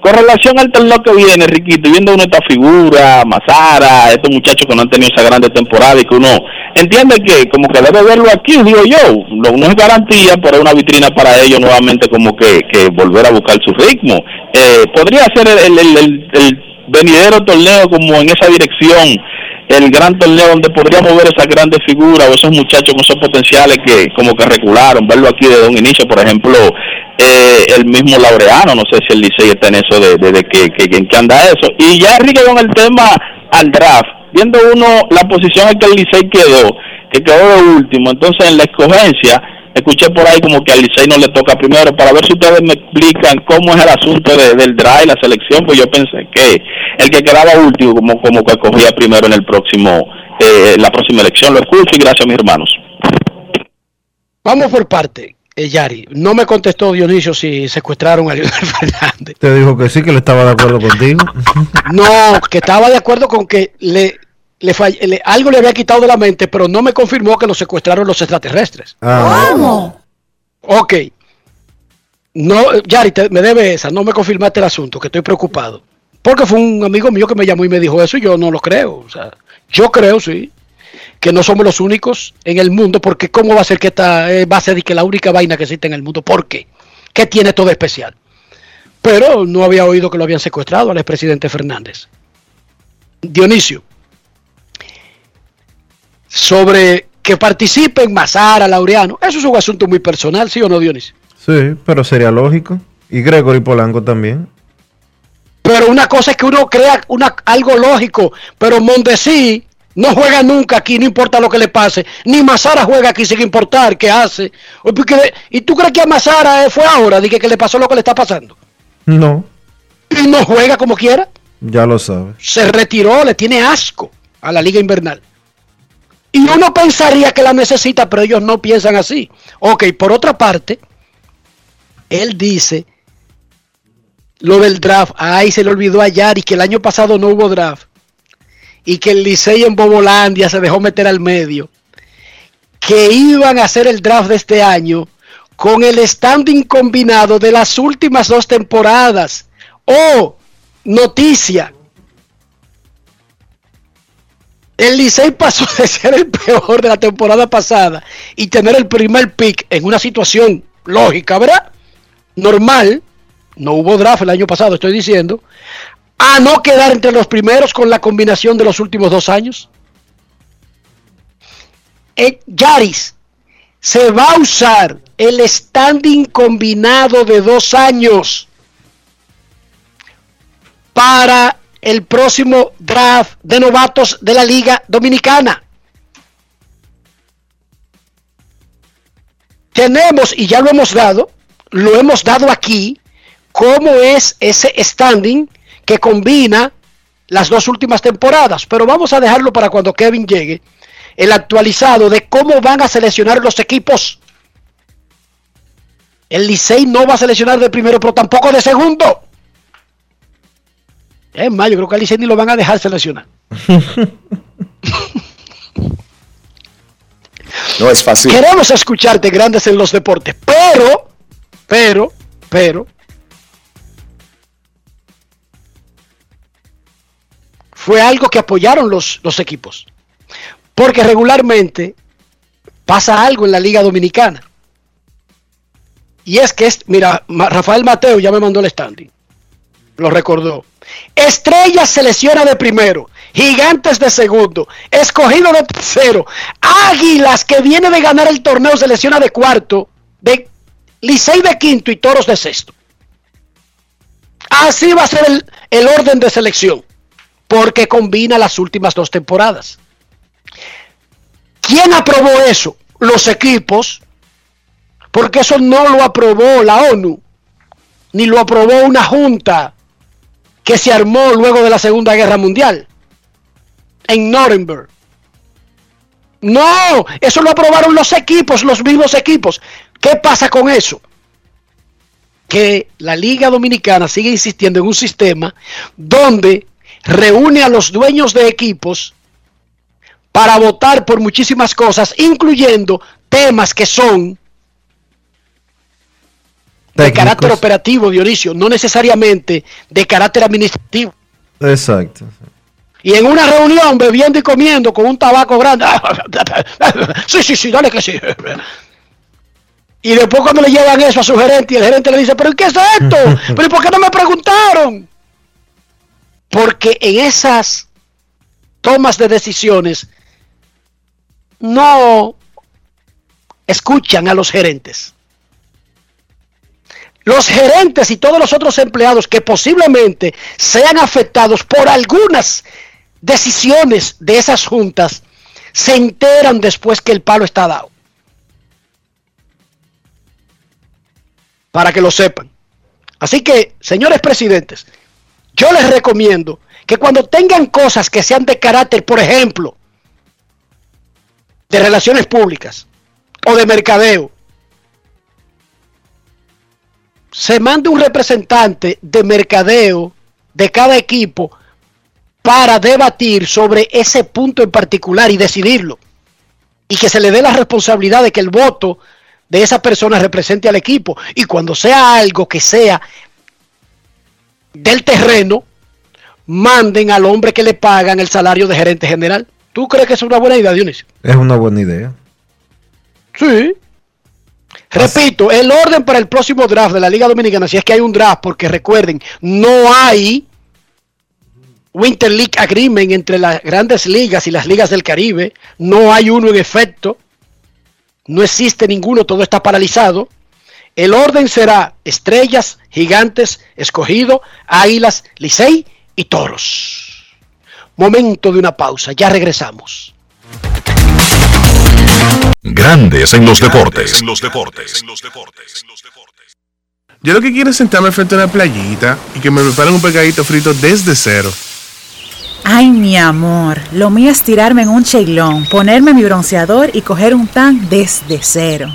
con relación al torneo que viene, Riquito, viendo uno esta figura, Mazara, estos muchachos que no han tenido esa grande temporada y que uno entiende que como que debe verlo aquí, digo yo, no es garantía, pero es una vitrina para ellos nuevamente como que, que volver a buscar su ritmo. Eh, podría ser el- el- el venidero torneo como en esa dirección, el gran torneo donde podríamos ver esas grandes figuras o esos muchachos con esos potenciales que como que recularon, verlo aquí desde un inicio, por ejemplo, eh, el mismo Laureano, no sé si el Licey está en eso de, de, de que, que, en qué anda eso. Y ya Enrique con el tema al draft, viendo uno la posición en que el Licey quedó, que quedó de último, entonces en la escogencia, escuché por ahí como que al Licey no le toca primero, para ver si ustedes me explican cómo es el asunto de- del draft y la selección, pues yo pensé que el que quedaba último como, como que cogía primero en el próximo, eh, la próxima elección. Lo escucho y gracias a mis hermanos.
Vamos por parte, eh, Yari. No me contestó Dionisio si secuestraron a Leonel [LAUGHS] Fernández.
Te dijo que sí, que le estaba de acuerdo contigo.
No, que estaba de acuerdo con que le, le, fall- le- algo le había quitado de la mente, pero no me confirmó que lo secuestraron los extraterrestres.
Ah.
¿Cómo?
Ok. No, Yari, te- me debe esa. No me confirmaste el asunto, que estoy preocupado. Porque fue un amigo mío que me llamó y me dijo eso y yo no lo creo. O sea, yo creo, sí, que no somos los únicos en el mundo, porque ¿cómo va a ser que esta eh, va a ser que la única vaina que existe en el mundo? ¿Por qué? ¿Qué tiene todo de especial? Pero no había oído que lo habían secuestrado al expresidente Fernández. Dionisio, sobre que participen Mazara, Laureano, eso es un asunto muy personal, ¿sí o no, Dionisio?
Sí, pero sería lógico. Y Gregory Polanco también.
Pero una cosa es que uno crea una, algo lógico, pero Mondesi no juega nunca aquí, no importa lo que le pase. Ni Mazara juega aquí sin importar qué hace. ¿Y tú crees que a Mazara eh, fue ahora? Dije que le pasó lo que le está pasando.
No,
Y no juega como quiera.
ya lo sabes.
Se retiró, le tiene asco a la liga invernal. Y uno pensaría que la necesita, pero ellos no piensan así. Ok, por otra parte, él dice lo del draft. Ay, se le olvidó a Yari que el año pasado no hubo draft. Y que el Licey en Bobolandia se dejó meter al medio. Que iban a hacer el draft de este año con el standing combinado de las últimas dos temporadas. Oh, noticia. El Licey pasó de ser el peor de la temporada pasada y tener el primer pick en una situación lógica, ¿verdad? Normal, no hubo draft el año pasado, estoy diciendo, a no quedar entre los primeros con la combinación de los últimos dos años. Eh, Yaris, se va a usar el standing combinado de dos años para el próximo draft de novatos de la Liga Dominicana. Tenemos, y ya lo hemos dado, lo hemos dado aquí, cómo es ese standing que combina las dos últimas temporadas. Pero vamos a dejarlo para cuando Kevin llegue, el actualizado de cómo van a seleccionar los equipos. El Licey no va a seleccionar de primero, pero tampoco de segundo. Es más, yo creo que ni lo van a dejar seleccionar. [LAUGHS]
No es fácil.
Queremos escucharte grandes en los deportes, pero, pero, pero, fue algo que apoyaron los, los equipos. Porque regularmente pasa algo en la Liga Dominicana. Y es que, es, mira, Rafael Mateo ya me mandó el standing. Lo recordó. Estrellas se lesiona de primero. Gigantes de segundo. Escogido de tercero. Águilas que viene de ganar el torneo se lesiona de cuarto. De Licey de quinto y Toros de sexto. Así va a ser el, el orden de selección. Porque combina las últimas dos temporadas. ¿Quién aprobó eso? Los equipos. Porque eso no lo aprobó la ONU. Ni lo aprobó una junta que se armó luego de la Segunda Guerra Mundial. En Nuremberg. No, eso lo aprobaron los equipos, los mismos equipos. ¿Qué pasa con eso? Que la Liga Dominicana sigue insistiendo en un sistema donde reúne a los dueños de equipos para votar por muchísimas cosas, incluyendo temas que son de
Técnicos.
carácter operativo, Dionisio, no necesariamente de carácter administrativo.
Exacto.
Y en una reunión, bebiendo y comiendo con un tabaco grande. [LAUGHS] Sí, sí, sí, dale que sí. Y después cuando le llevan eso a su gerente y el gerente le dice, pero ¿qué es esto? [LAUGHS] ¿Pero ¿y por qué no me preguntaron? Porque en esas tomas de decisiones no escuchan a los gerentes. Los gerentes y todos los otros empleados que posiblemente sean afectados por algunas decisiones de esas juntas se enteran después que el palo está dado. Para que lo sepan. Así que, señores presidentes, yo les recomiendo que cuando tengan cosas que sean de carácter, por ejemplo, de relaciones públicas o de mercadeo, se mande un representante de mercadeo de cada equipo para debatir sobre ese punto en particular y decidirlo. Y que se le dé la responsabilidad de que el voto de esa persona represente al equipo. Y cuando sea algo que sea del terreno, manden al hombre que le pagan el salario de gerente general. ¿Tú crees que es una buena idea, Dionisio?
Es una buena idea.
Sí. Repito, el orden para el próximo draft de la Liga Dominicana, si es que hay un draft, porque recuerden, no hay Winter League Agreement entre las grandes ligas y las ligas del Caribe, no hay uno en efecto, no existe ninguno, todo está paralizado. El orden será estrellas, gigantes, escogido, águilas, licey y toros. Momento de una pausa, ya regresamos.
Grandes en los deportes.
En los deportes. Yo lo que quiero es sentarme frente a una playita y que me preparen un pegadito frito desde cero.
Ay, mi amor, lo mío es tirarme en un cheilón, ponerme mi bronceador y coger un tan desde cero.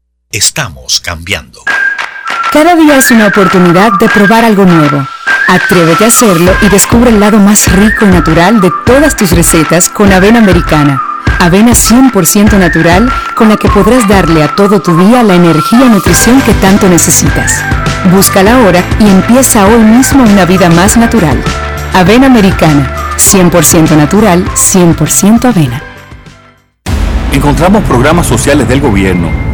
Estamos cambiando.
Cada día es una oportunidad de probar algo nuevo. Atrévete a hacerlo y descubre el lado más rico y natural de todas tus recetas con avena americana. Avena 100% natural con la que podrás darle a todo tu día la energía y nutrición que tanto necesitas. Búscala ahora y empieza hoy mismo una vida más natural. Avena americana, 100% natural, 100% avena.
Encontramos programas sociales del gobierno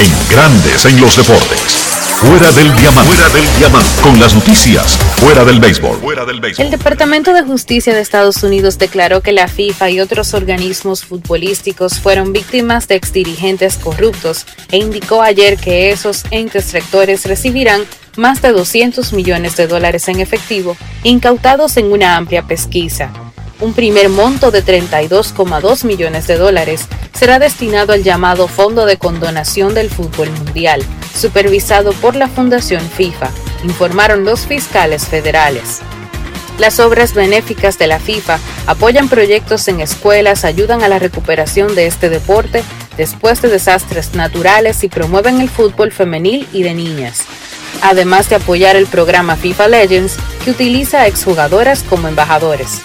En Grandes en los deportes. Fuera del diamante. Fuera del diamante. Con las noticias. Fuera del béisbol. Fuera del béisbol.
El Departamento de Justicia de Estados Unidos declaró que la FIFA y otros organismos futbolísticos fueron víctimas de exdirigentes corruptos e indicó ayer que esos entes rectores recibirán más de 200 millones de dólares en efectivo incautados en una amplia pesquisa. Un primer monto de 32,2 millones de dólares será destinado al llamado Fondo de Condonación del Fútbol Mundial, supervisado por la Fundación FIFA, informaron los fiscales federales. Las obras benéficas de la FIFA apoyan proyectos en escuelas, ayudan a la recuperación de este deporte después de desastres naturales y promueven el fútbol femenil y de niñas además de apoyar el programa FIFA Legends, que utiliza a exjugadoras como embajadores.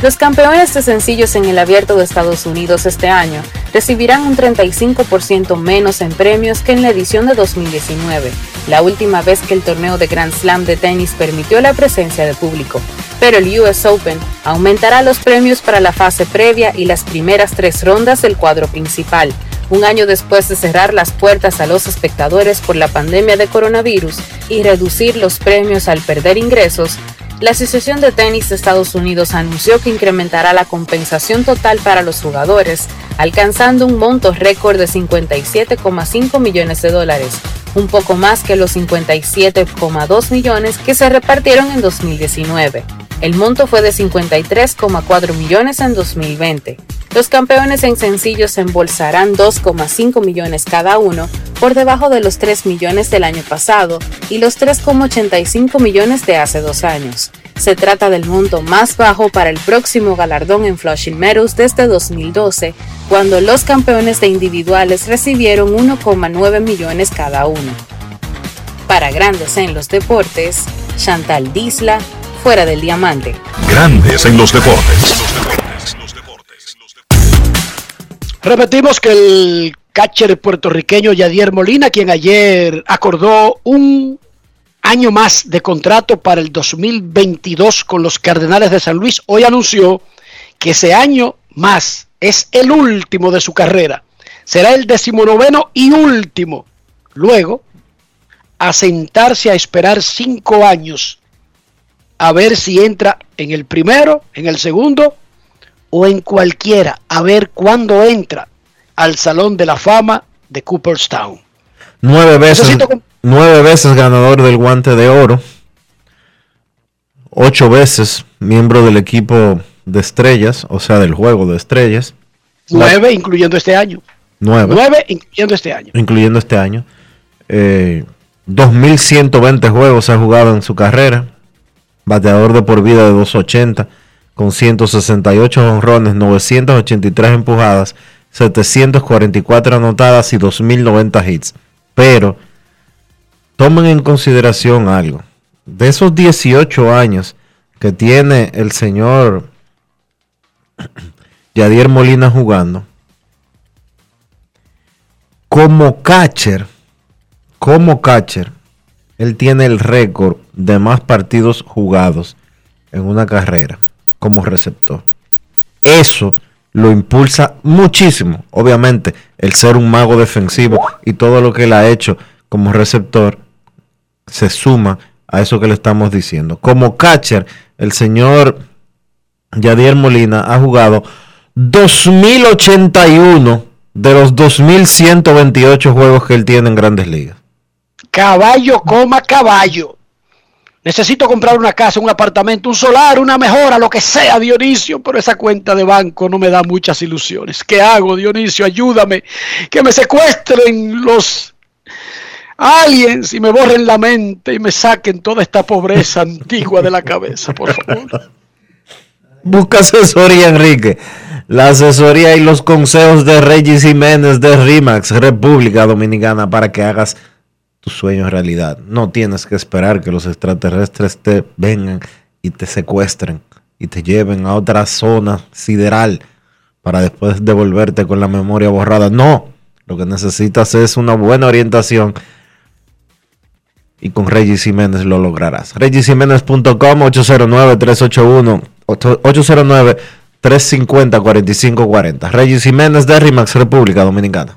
Los campeones de sencillos en el abierto de Estados Unidos este año recibirán un 35% menos en premios que en la edición de 2019, la última vez que el torneo de Grand Slam de tenis permitió la presencia de público. Pero el US Open aumentará los premios para la fase previa y las primeras tres rondas del cuadro principal, Un año después de cerrar las puertas a los espectadores por la pandemia de coronavirus y reducir los premios al perder ingresos, la Asociación de Tenis de Estados Unidos anunció que incrementará la compensación total para los jugadores, alcanzando un monto récord de 57,5 millones de dólares, un poco más que los 57,2 millones que se repartieron en 2019. El monto fue de 53,4 millones en 2020. Los campeones en sencillos se embolsarán 2,5 millones cada uno, por debajo de los 3 millones del año pasado y los 3,85 millones de hace dos años. Se trata del monto más bajo para el próximo galardón en Flushing Meadows desde 2012, cuando los campeones de individuales recibieron 1,9 millones cada uno. Para Grandes en los Deportes, Chantal Disla, fuera del diamante.
Grandes en los deportes.
Repetimos que el catcher puertorriqueño Yadier Molina, quien ayer acordó un año más de contrato para el 2022 con los Cardenales de San Luis, hoy anunció que ese año más es el último de su carrera. Será el decimonoveno y último. Luego, a sentarse a esperar cinco años a ver si entra en el primero, en el segundo o en cualquiera, a ver cuándo entra al Salón de la Fama de Cooperstown.
Nueve veces, nueve veces ganador del guante de oro, ocho veces miembro del equipo de estrellas, o sea, del juego de estrellas.
Nueve, incluyendo este año.
Nueve.
Nueve, incluyendo este año.
Incluyendo este año. Eh, 2.120 juegos ha jugado en su carrera bateador de por vida de 280, con 168 honrones, 983 empujadas, 744 anotadas y 2090 hits. Pero tomen en consideración algo. De esos 18 años que tiene el señor [CLEARS THROAT] Yadier Molina jugando, como catcher, como catcher, él tiene el récord de más partidos jugados en una carrera como receptor. Eso lo impulsa muchísimo. Obviamente, el ser un mago defensivo y todo lo que él ha hecho como receptor se suma a eso que le estamos diciendo. Como catcher, el señor Yadier Molina ha jugado 2081 de los 2128 juegos que él tiene en grandes ligas.
Caballo coma caballo. Necesito comprar una casa, un apartamento, un solar, una mejora, lo que sea, Dionisio, pero esa cuenta de banco no me da muchas ilusiones. ¿Qué hago, Dionisio? Ayúdame. Que me secuestren los aliens y me borren la mente y me saquen toda esta pobreza antigua de la cabeza, por favor.
Busca asesoría, Enrique. La asesoría y los consejos de Regis Jiménez de RIMAX, República Dominicana, para que hagas tu sueño realidad. No tienes que esperar que los extraterrestres te vengan y te secuestren y te lleven a otra zona sideral para después devolverte con la memoria borrada. No, lo que necesitas es una buena orientación y con Regis Jiménez lo lograrás. RegisJiménez.com 809-381 809-350-4540. Regis Jiménez de RIMAX República Dominicana.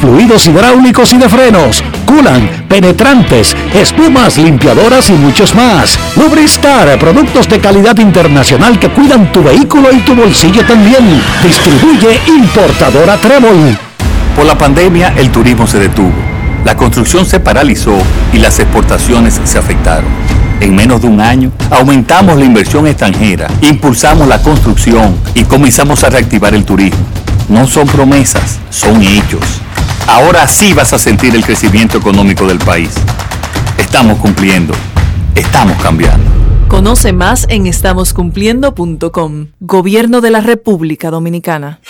fluidos hidráulicos y de frenos, culan, penetrantes, espumas, limpiadoras y muchos más. Lubristar, productos de calidad internacional que cuidan tu vehículo y tu bolsillo también. Distribuye importadora Trébol.
Por la pandemia, el turismo se detuvo, la construcción se paralizó y las exportaciones se afectaron. En menos de un año, aumentamos la inversión extranjera, impulsamos la construcción y comenzamos a reactivar el turismo. No son promesas, son hechos. Ahora sí vas a sentir el crecimiento económico del país. Estamos cumpliendo, estamos cambiando.
Conoce más en estamoscumpliendo.com. Gobierno de la República Dominicana.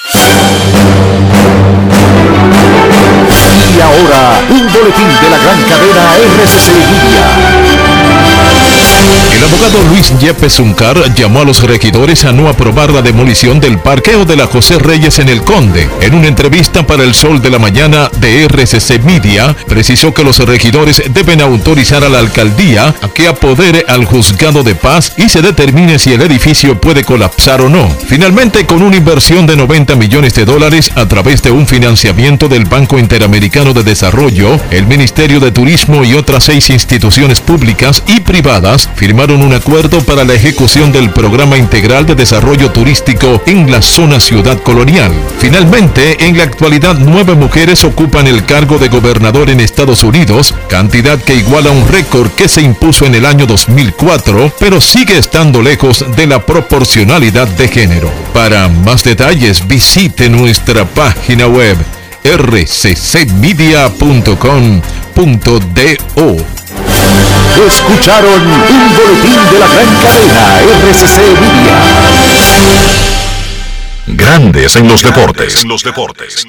Y ahora, un boletín de la gran cadena RCC Media.
El abogado Luis Yepes Uncar llamó a los regidores a no aprobar la demolición del parqueo de la José Reyes en el Conde. En una entrevista para el Sol de la Mañana de RCC Media, precisó que los regidores deben autorizar a la alcaldía a que apodere al juzgado de paz y se determine si el edificio puede colapsar o no. Finalmente, con una inversión de 90 millones de dólares a través de un financiamiento del Banco Interamericano de Desarrollo, el Ministerio de Turismo y otras seis instituciones públicas y privadas firmaron un acuerdo para la ejecución del Programa Integral de Desarrollo Turístico en la zona ciudad colonial. Finalmente, en la actualidad nueve mujeres ocupan el cargo de gobernador en Estados Unidos, cantidad que iguala un récord que se impuso en el año 2004, pero sigue estando lejos de la proporcionalidad de género. Para más detalles visite nuestra página web rccmedia.com.do.
Escucharon un boletín de la gran cadena RCC Media. Grandes en los deportes.
los deportes.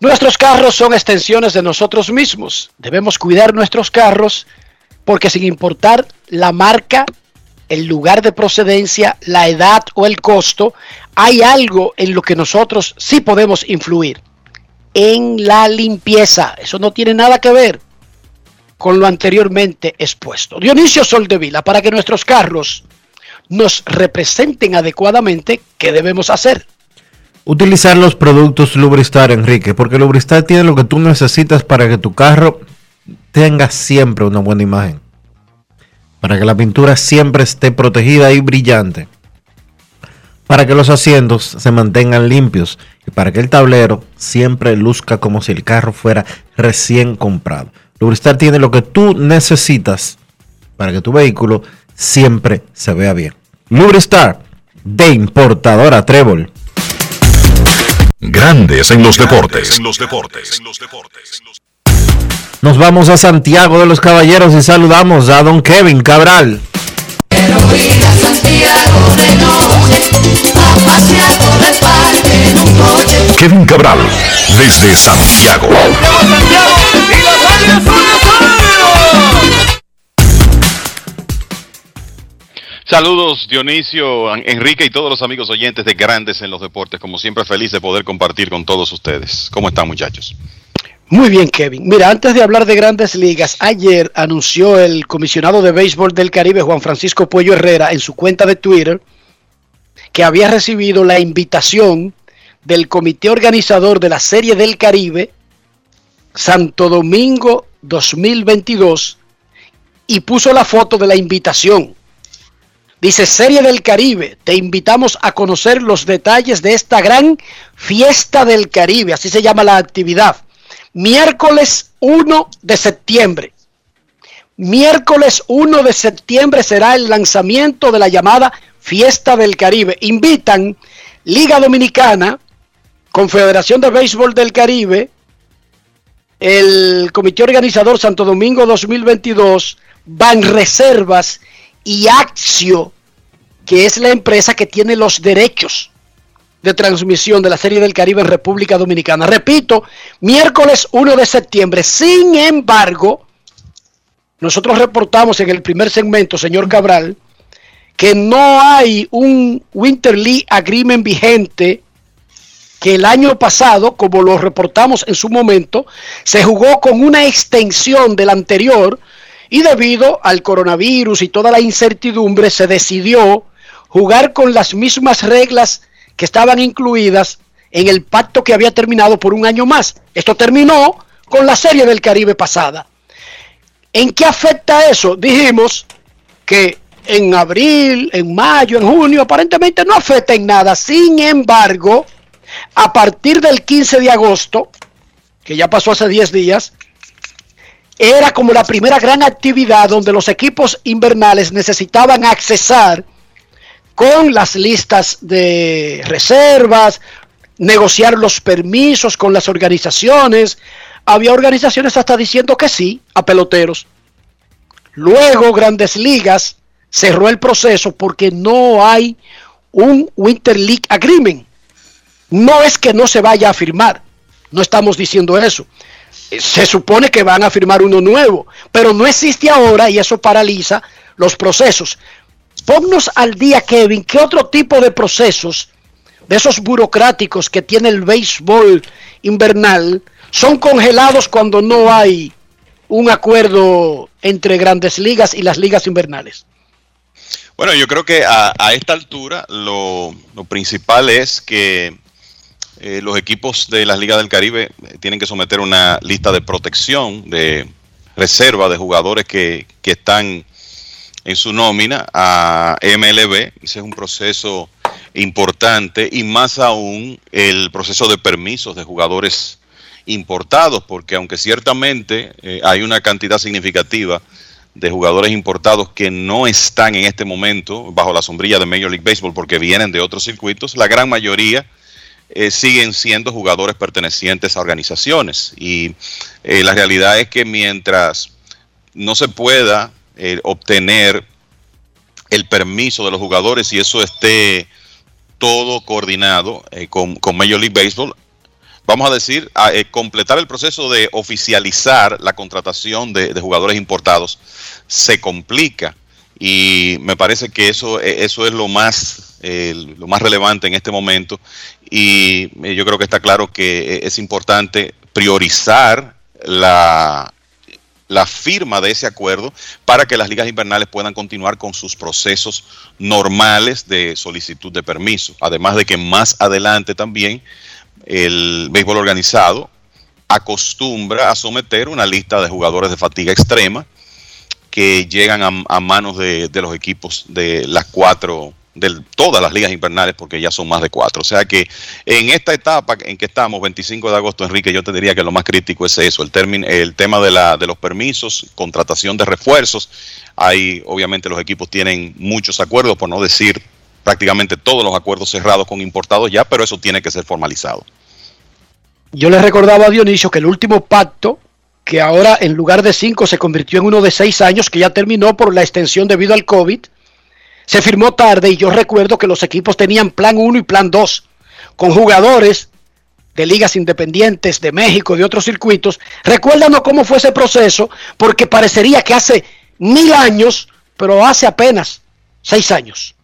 Nuestros carros son extensiones de nosotros mismos. Debemos cuidar nuestros carros porque sin importar la marca, el lugar de procedencia, la edad o el costo, hay algo en lo que nosotros sí podemos influir. En la limpieza. Eso no tiene nada que ver con lo anteriormente expuesto. Dionisio Soldevila, para que nuestros carros nos representen adecuadamente, ¿qué debemos hacer?
Utilizar los productos Lubristar, Enrique, porque Lubristar tiene lo que tú necesitas para que tu carro tenga siempre una buena imagen. Para que la pintura siempre esté protegida y brillante. Para que los asientos se mantengan limpios y para que el tablero siempre luzca como si el carro fuera recién comprado. Lubristar tiene lo que tú necesitas para que tu vehículo siempre se vea bien. Lubristar de importadora Trébol.
Grandes en los deportes.
Nos vamos a Santiago de los Caballeros y saludamos a don Kevin Cabral.
Kevin Cabral, desde Santiago.
Saludos Dionisio, Enrique y todos los amigos oyentes de Grandes en los Deportes. Como siempre feliz de poder compartir con todos ustedes. ¿Cómo están muchachos?
Muy bien, Kevin. Mira, antes de hablar de grandes ligas, ayer anunció el comisionado de béisbol del Caribe, Juan Francisco Puello Herrera, en su cuenta de Twitter, que había recibido la invitación del comité organizador de la Serie del Caribe, Santo Domingo 2022, y puso la foto de la invitación. Dice, Serie del Caribe, te invitamos a conocer los detalles de esta gran fiesta del Caribe, así se llama la actividad miércoles 1 de septiembre. Miércoles 1 de septiembre será el lanzamiento de la llamada Fiesta del Caribe. Invitan Liga Dominicana, Confederación de Béisbol del Caribe, el Comité Organizador Santo Domingo 2022, Reservas y Axio, que es la empresa que tiene los derechos de transmisión de la Serie del Caribe en República Dominicana. Repito, miércoles 1 de septiembre. Sin embargo, nosotros reportamos en el primer segmento, señor Cabral, que no hay un Winter League Agreement vigente que el año pasado, como lo reportamos en su momento, se jugó con una extensión del anterior y debido al coronavirus y toda la incertidumbre se decidió jugar con las mismas reglas que estaban incluidas en el pacto que había terminado por un año más. Esto terminó con la Serie del Caribe pasada. ¿En qué afecta eso? Dijimos que en abril, en mayo, en junio, aparentemente no afecta en nada. Sin embargo, a partir del 15 de agosto, que ya pasó hace 10 días, era como la primera gran actividad donde los equipos invernales necesitaban accesar con las listas de reservas, negociar los permisos con las organizaciones. Había organizaciones hasta diciendo que sí a peloteros. Luego Grandes Ligas cerró el proceso porque no hay un Winter League Agreement. No es que no se vaya a firmar, no estamos diciendo eso. Se supone que van a firmar uno nuevo, pero no existe ahora y eso paraliza los procesos. Ponnos al día, Kevin, ¿qué otro tipo de procesos de esos burocráticos que tiene el béisbol invernal son congelados cuando no hay un acuerdo entre grandes ligas y las ligas invernales?
Bueno, yo creo que a, esta altura lo, lo, principal es que eh, los equipos de las ligas del Caribe eh, tienen que someter una lista de protección, de reserva de jugadores que, que están en su nómina a MLB. Ese es un proceso importante y más aún el proceso de permisos de jugadores importados, porque aunque ciertamente eh, hay una cantidad significativa de jugadores importados que no están en este momento bajo la sombrilla de Major League Baseball porque vienen de otros circuitos, la gran mayoría eh, siguen siendo jugadores pertenecientes a organizaciones. Y eh, la realidad es que mientras no se pueda eh, obtener el permiso de los jugadores y eso esté todo coordinado eh, con, con Major League Baseball, vamos a decir, eh, completar el proceso de oficializar la contratación de, de, jugadores importados. Se complica y me parece que eso, eso es lo más, lo más relevante en este momento y yo creo que está claro que es importante priorizar la, la firma de ese acuerdo para que las ligas invernales puedan continuar con sus procesos normales de solicitud de permiso. Además de que más adelante también el béisbol organizado acostumbra a someter una lista de jugadores de fatiga extrema que llegan a, manos de, de, los equipos de las cuatro, de todas las ligas invernales, porque ya son más de cuatro. O sea que en esta etapa en que estamos, 25 de agosto, Enrique, yo te diría que lo más crítico es eso, el, término, el tema de, la, de los permisos, contratación de refuerzos. Ahí obviamente los equipos tienen muchos acuerdos, por no decir prácticamente todos los acuerdos cerrados con importados ya, pero eso tiene que ser formalizado.
Yo les recordaba a Dionisio que el último pacto, que ahora en lugar de cinco se convirtió en uno de seis años, que ya terminó por la extensión debido al COVID, se firmó tarde y yo recuerdo que los equipos tenían plan 1 y plan 2, con jugadores de ligas independientes de México, de otros circuitos. Recuérdanos cómo fue ese proceso, porque parecería que hace mil años, pero hace apenas seis años.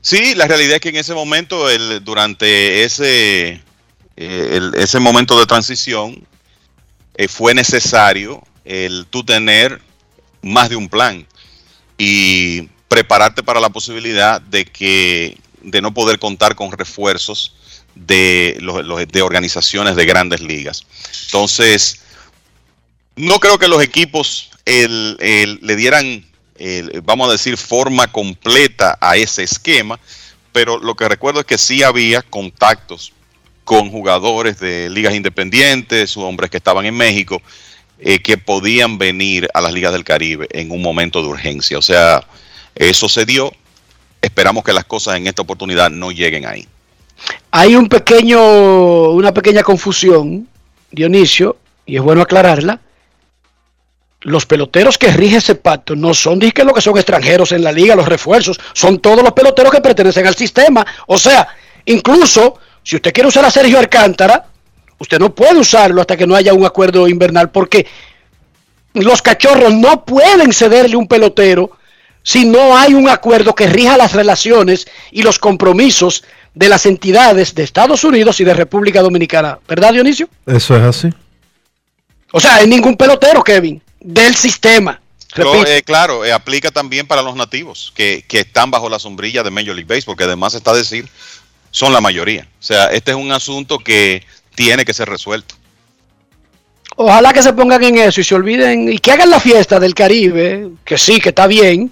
Sí, la realidad es que en ese momento, el, durante ese, eh, ese momento de transición, eh, fue necesario el tú tener más de un plan y prepararte para la posibilidad de que de no poder contar con refuerzos de, los, de organizaciones de grandes ligas. Entonces, no creo que los equipos le dieran vamos a decir, forma completa a ese esquema, pero lo que recuerdo es que sí había contactos con jugadores de ligas independientes, hombres que estaban en México, eh, que podían venir a las ligas del Caribe en un momento de urgencia. O sea, eso se dio. Esperamos que las cosas en esta oportunidad no lleguen ahí.
Hay un pequeño, una pequeña confusión, Dionisio, y es bueno aclararla los peloteros que rige ese pacto no son que lo que son extranjeros en la liga, los refuerzos, son todos los peloteros que pertenecen al sistema. O sea, Incluso, si usted quiere usar a Sergio Alcántara, usted no puede usarlo hasta que no haya un acuerdo invernal, porque los cachorros no pueden cederle un pelotero si no hay un acuerdo que rija las relaciones y los compromisos de las entidades de Estados Unidos y de República Dominicana. ¿Verdad, Dionisio?
Eso es así.
O sea, hay ningún pelotero, Kevin, del sistema.
Pero, eh, claro, eh, aplica también para los nativos que, que, están bajo la sombrilla de Major League Baseball, porque además está a decir, son la mayoría. O sea, este es un asunto que tiene que ser resuelto.
Ojalá que se pongan en eso y se olviden y que hagan la fiesta del Caribe, que sí, que está bien,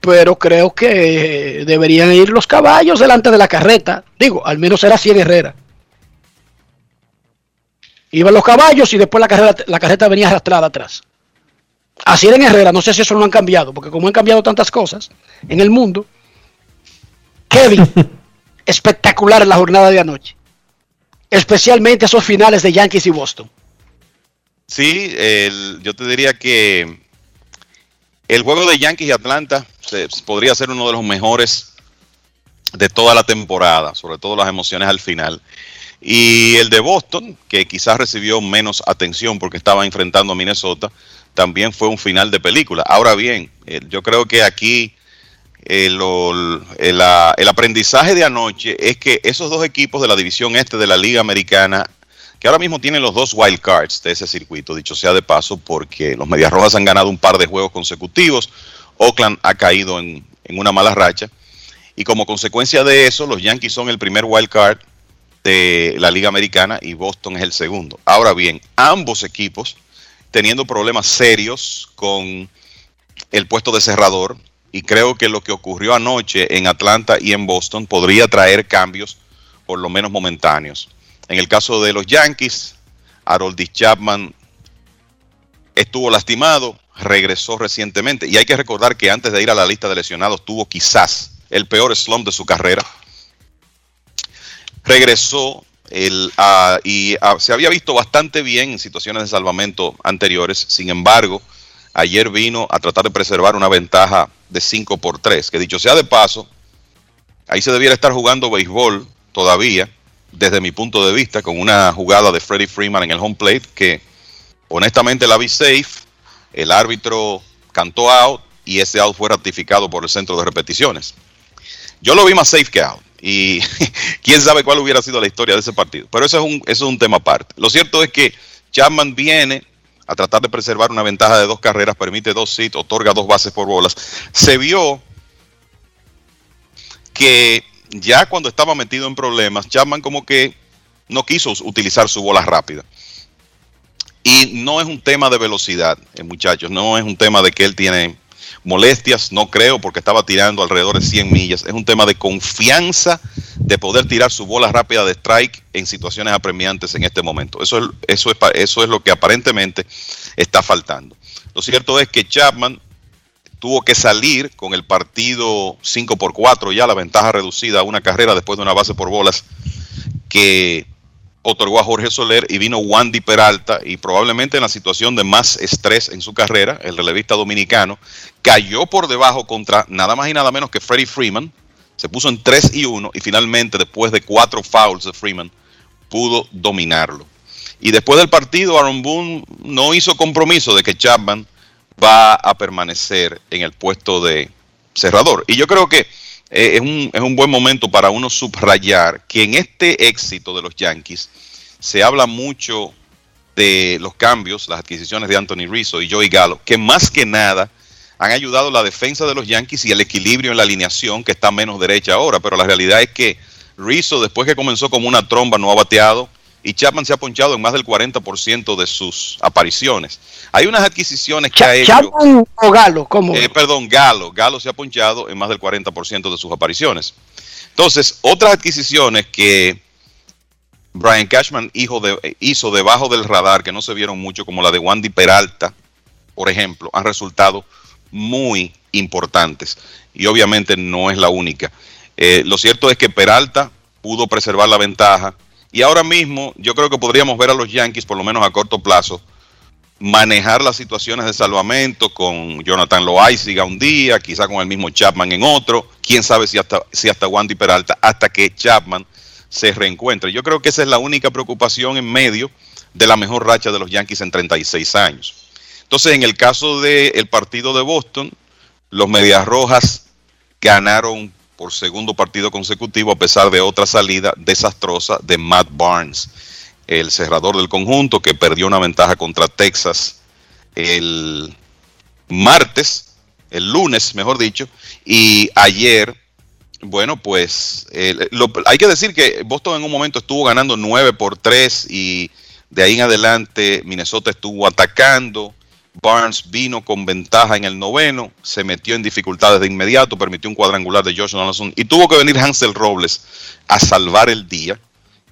pero creo que deberían ir los caballos delante de la carreta. Digo, al menos era así en Herrera. Iban los caballos y después la carreta, la carreta venía arrastrada atrás. Así era en Herrera, no sé si eso lo han cambiado, porque como han cambiado tantas cosas en el mundo. Kevin, [LAUGHS] espectacular la jornada de anoche. Especialmente esos finales de Yankees y Boston.
Sí, el, yo te diría que el juego de Yankees y Atlanta se, podría ser uno de los mejores de toda la temporada, sobre todo las emociones al final. Y el de Boston, que quizás recibió menos atención porque estaba enfrentando a Minnesota, también fue un final de película. Ahora bien, eh, yo creo que aquí el, el, el, aprendizaje de anoche es que esos dos equipos de la división este de la Liga Americana que ahora mismo tienen los dos wild cards de ese circuito, dicho sea de paso, porque los Medias Rojas han ganado un par de juegos consecutivos, Oakland ha caído en, en una mala racha, y como consecuencia de eso, los Yankees son el primer wild card de la Liga Americana y Boston es el segundo. Ahora bien, ambos equipos teniendo problemas serios con el puesto de cerrador, y creo que lo que ocurrió anoche en Atlanta y en Boston podría traer cambios, por lo menos momentáneos. En el caso de los Yankees, Harold Chapman estuvo lastimado, regresó recientemente. Y hay que recordar que antes de ir a la lista de lesionados tuvo quizás el peor slump de su carrera. Regresó y se había visto bastante bien en situaciones de salvamento anteriores, sin embargo, ayer vino a tratar de preservar una ventaja de 5 por 3, que dicho sea de paso, ahí se debiera estar jugando béisbol todavía, desde mi punto de vista, con una jugada de Freddie Freeman en el home plate que honestamente la vi safe, el árbitro cantó out y ese out fue ratificado por el centro de repeticiones. Yo lo vi más safe que out y [LAUGHS] quién sabe cuál hubiera sido la historia de ese partido, pero eso es un, eso es un tema aparte. Lo cierto es que Chapman viene a tratar de preservar una ventaja de dos carreras, permite dos hits, otorga dos bases por bolas. Se vio que ya cuando estaba metido en problemas, Chapman como que no quiso utilizar su bola rápida. Y no es un tema de velocidad, eh, muchachos, no es un tema de que él tiene molestias, no creo, porque estaba tirando alrededor de 100 millas. Es un tema de confianza de poder tirar su bola rápida de strike en situaciones apremiantes en este momento. Eso es, eso es, eso es lo que aparentemente está faltando. Lo cierto es que Chapman tuvo que salir con el partido 5 por 4, ya la ventaja reducida a una carrera después de una base por bolas que otorgó a Jorge Soler y vino Wandy Peralta y probablemente en la situación de más estrés en su carrera, el relevista dominicano, cayó por debajo contra nada más y nada menos que Freddie Freeman, se puso en 3 y 1 y finalmente después de cuatro fouls de Freeman pudo dominarlo. Y después del partido Aaron Boone no hizo compromiso de que Chapman va a permanecer en el puesto de cerrador. Y yo creo que eh, es, un, es un buen momento para uno subrayar que en este éxito de los Yankees se habla mucho de los cambios, las adquisiciones de Anthony Rizzo y Joey Gallo, que más que nada han ayudado la defensa de los Yankees y el equilibrio en la alineación que está menos derecha ahora, pero la realidad es que Rizzo después que comenzó como una tromba no ha bateado, y Chapman se ha ponchado en más del 40% de sus apariciones. Hay unas adquisiciones que ha hecho.
¿Chapman o Galo? ¿Cómo?
Eh, perdón, Galo. Galo se ha ponchado en más del 40% de sus apariciones. Entonces, otras adquisiciones que Brian Cashman hizo, de, hizo debajo del radar, que no se vieron mucho, como la de Wandy Peralta, por ejemplo, han resultado muy importantes. Y obviamente no es la única. Eh, lo cierto es que Peralta pudo preservar la ventaja y ahora mismo yo creo que podríamos ver a los Yankees, por lo menos a corto plazo, manejar las situaciones de salvamento con Jonathan Loaiziga un día, quizá con el mismo Chapman en otro, quién sabe si hasta, si hasta Wandy Peralta, hasta que Chapman se reencuentre. Yo creo que esa es la única preocupación en medio de la mejor racha de los Yankees en 36 años. Entonces, en el caso del partido de Boston, los Medias Rojas ganaron por segundo partido consecutivo a pesar de otra salida desastrosa de Matt Barnes el cerrador del conjunto, que perdió una ventaja contra Texas el martes, el lunes, mejor dicho, y ayer, bueno, pues hay que decir que Boston en un momento estuvo ganando 9 por 3 y de ahí en adelante Minnesota estuvo atacando. Barnes vino con ventaja en el noveno, se metió en dificultades de inmediato, permitió un cuadrangular de Josh Donaldson y tuvo que venir Hansel Robles a salvar el día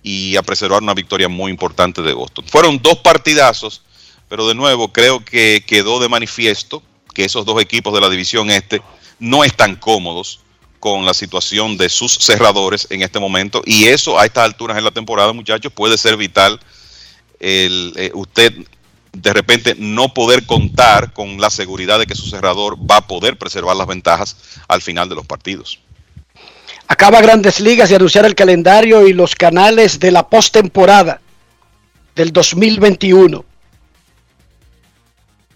y a preservar una victoria muy importante de Boston. Fueron dos partidazos, pero de nuevo creo que quedó de manifiesto que esos dos equipos de la división este no están cómodos con la situación de sus cerradores en este momento y eso a estas alturas en la temporada muchachos puede ser vital el, eh, usted de repente no poder contar con la seguridad de que su cerrador va a poder preservar las ventajas al final de los partidos.
Acaba Grandes Ligas de anunciar el calendario y los canales de la postemporada del 2021.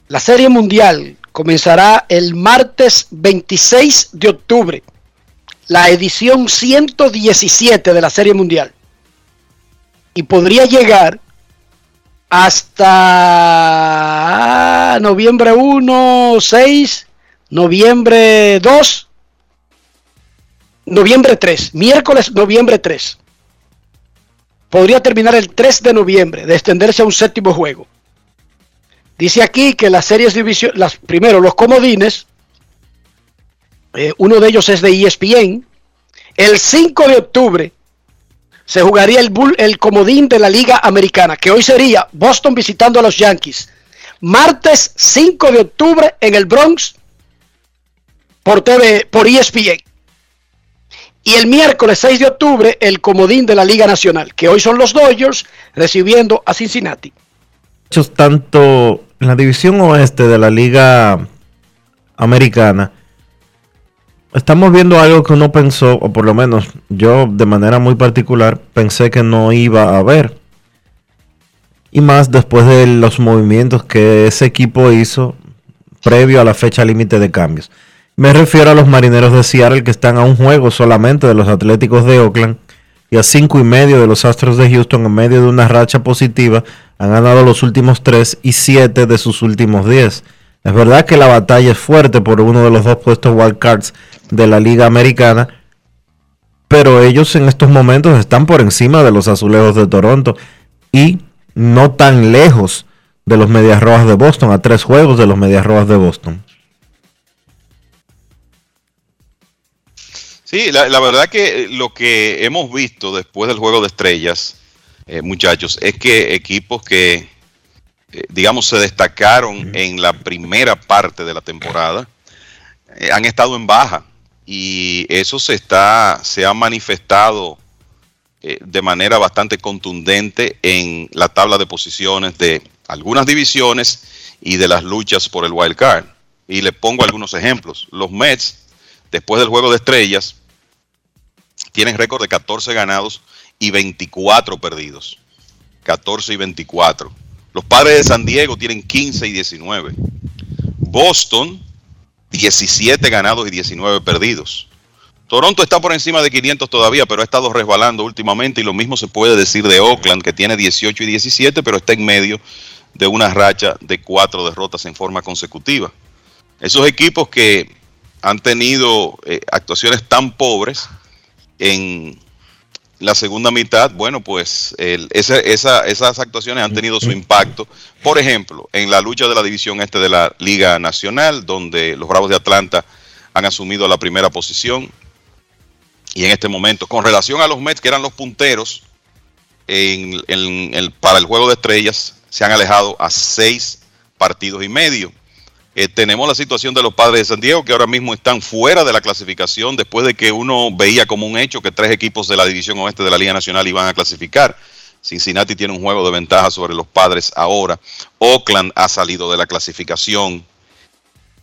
La Serie Mundial comenzará el martes 26 de octubre, la edición 117 de la Serie Mundial. Y podría llegar hasta noviembre 1, 6, noviembre 2 noviembre 3, miércoles noviembre 3. Podría terminar el 3 de noviembre, de extenderse a un séptimo juego. Dice aquí que las series división, primero los comodines, eh, uno de ellos es de ESPN. El 5 de octubre se jugaría el, bull, el comodín de la Liga Americana, que hoy sería Boston visitando a los Yankees. Martes 5 de octubre en el Bronx por TV, por ESPN. Y el miércoles 6 de octubre, el comodín de la Liga Nacional, que hoy son los Dodgers recibiendo a Cincinnati.
Tanto en la división oeste de la Liga Americana, estamos viendo algo que uno pensó, o por lo menos yo de manera muy particular, pensé que no iba a haber. Y más después de los movimientos que ese equipo hizo previo a la fecha límite de cambios. Me refiero a los marineros de Seattle que están a un juego solamente de los Atléticos de Oakland y a cinco y medio de los Astros de Houston en medio de una racha positiva. Han ganado los últimos tres y siete de sus últimos diez. Es verdad que la batalla es fuerte por uno de los dos puestos wildcards de la Liga Americana, pero ellos en estos momentos están por encima de los Azulejos de Toronto y no tan lejos de los Medias Rojas de Boston, a tres juegos de los Medias Rojas de Boston.
Sí, la, verdad que lo que hemos visto después del juego de estrellas, eh, muchachos, es que equipos que, digamos, se destacaron en la primera parte de la temporada, eh, han estado en baja y eso se está, se ha manifestado de manera bastante contundente en la tabla de posiciones de algunas divisiones y de las luchas por el wild card. Y le pongo algunos ejemplos. Los Mets, después del juego de estrellas, tienen récord de 14 ganados y 24 perdidos. 14 y 24. Los padres de San Diego tienen 15 y 19. Boston, 17 ganados y 19 perdidos. Toronto está por encima de 500 todavía, pero ha estado resbalando últimamente y lo mismo se puede decir de Oakland, que tiene 18 y 17, pero está en medio de una racha de cuatro derrotas en forma consecutiva. Esos equipos que han tenido eh, actuaciones tan pobres en la segunda mitad, bueno, pues esas actuaciones han tenido su impacto. Por ejemplo, en la lucha de la división este de la Liga Nacional, donde los Bravos de Atlanta han asumido la primera posición. Y en este momento, con relación a los Mets, que eran los punteros para el juego de estrellas, se han alejado a seis partidos y medio. Eh, tenemos la situación de los padres de San Diego que ahora mismo están fuera de la clasificación después de que uno veía como un hecho que tres equipos de la división oeste de la Liga Nacional iban a clasificar. Cincinnati tiene un juego de ventaja sobre los padres ahora. Oakland ha salido de la clasificación.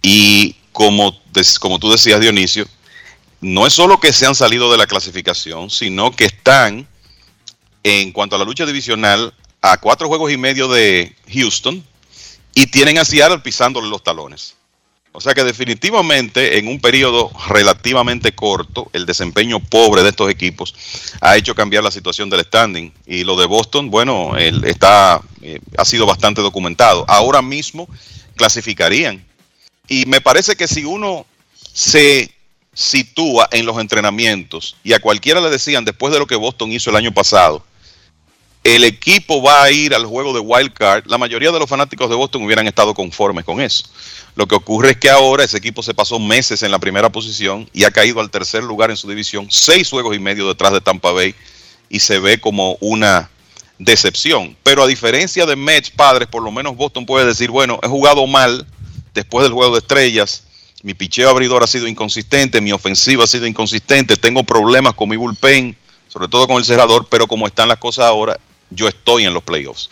Y como, como tú decías, Dionisio, no es solo que se han salido de la clasificación, sino que están, en cuanto a la lucha divisional, a cuatro juegos y medio de Houston y tienen a Seattle pisándole los talones. O sea que definitivamente en un periodo relativamente corto, el desempeño pobre de estos equipos ha hecho cambiar la situación del standing. Y lo de Boston, bueno, está, eh, ha sido bastante documentado. Ahora mismo clasificarían. Y me parece que si uno se sitúa en los entrenamientos y a cualquiera le decían después de lo que Boston hizo el año pasado, el equipo va a ir al juego de wild card, la mayoría de los fanáticos de Boston hubieran estado conformes con eso. Lo que ocurre es que ahora ese equipo se pasó meses en la primera posición y ha caído al tercer lugar en su división, seis juegos y medio detrás de Tampa Bay y se ve como una decepción. Pero a diferencia de Mets, padres, por lo menos Boston puede decir, bueno, he jugado mal después del juego de estrellas, mi picheo abridor ha sido inconsistente, mi ofensiva ha sido inconsistente, tengo problemas con mi bullpen, sobre todo con el cerrador, pero como están las cosas ahora, yo estoy en los playoffs.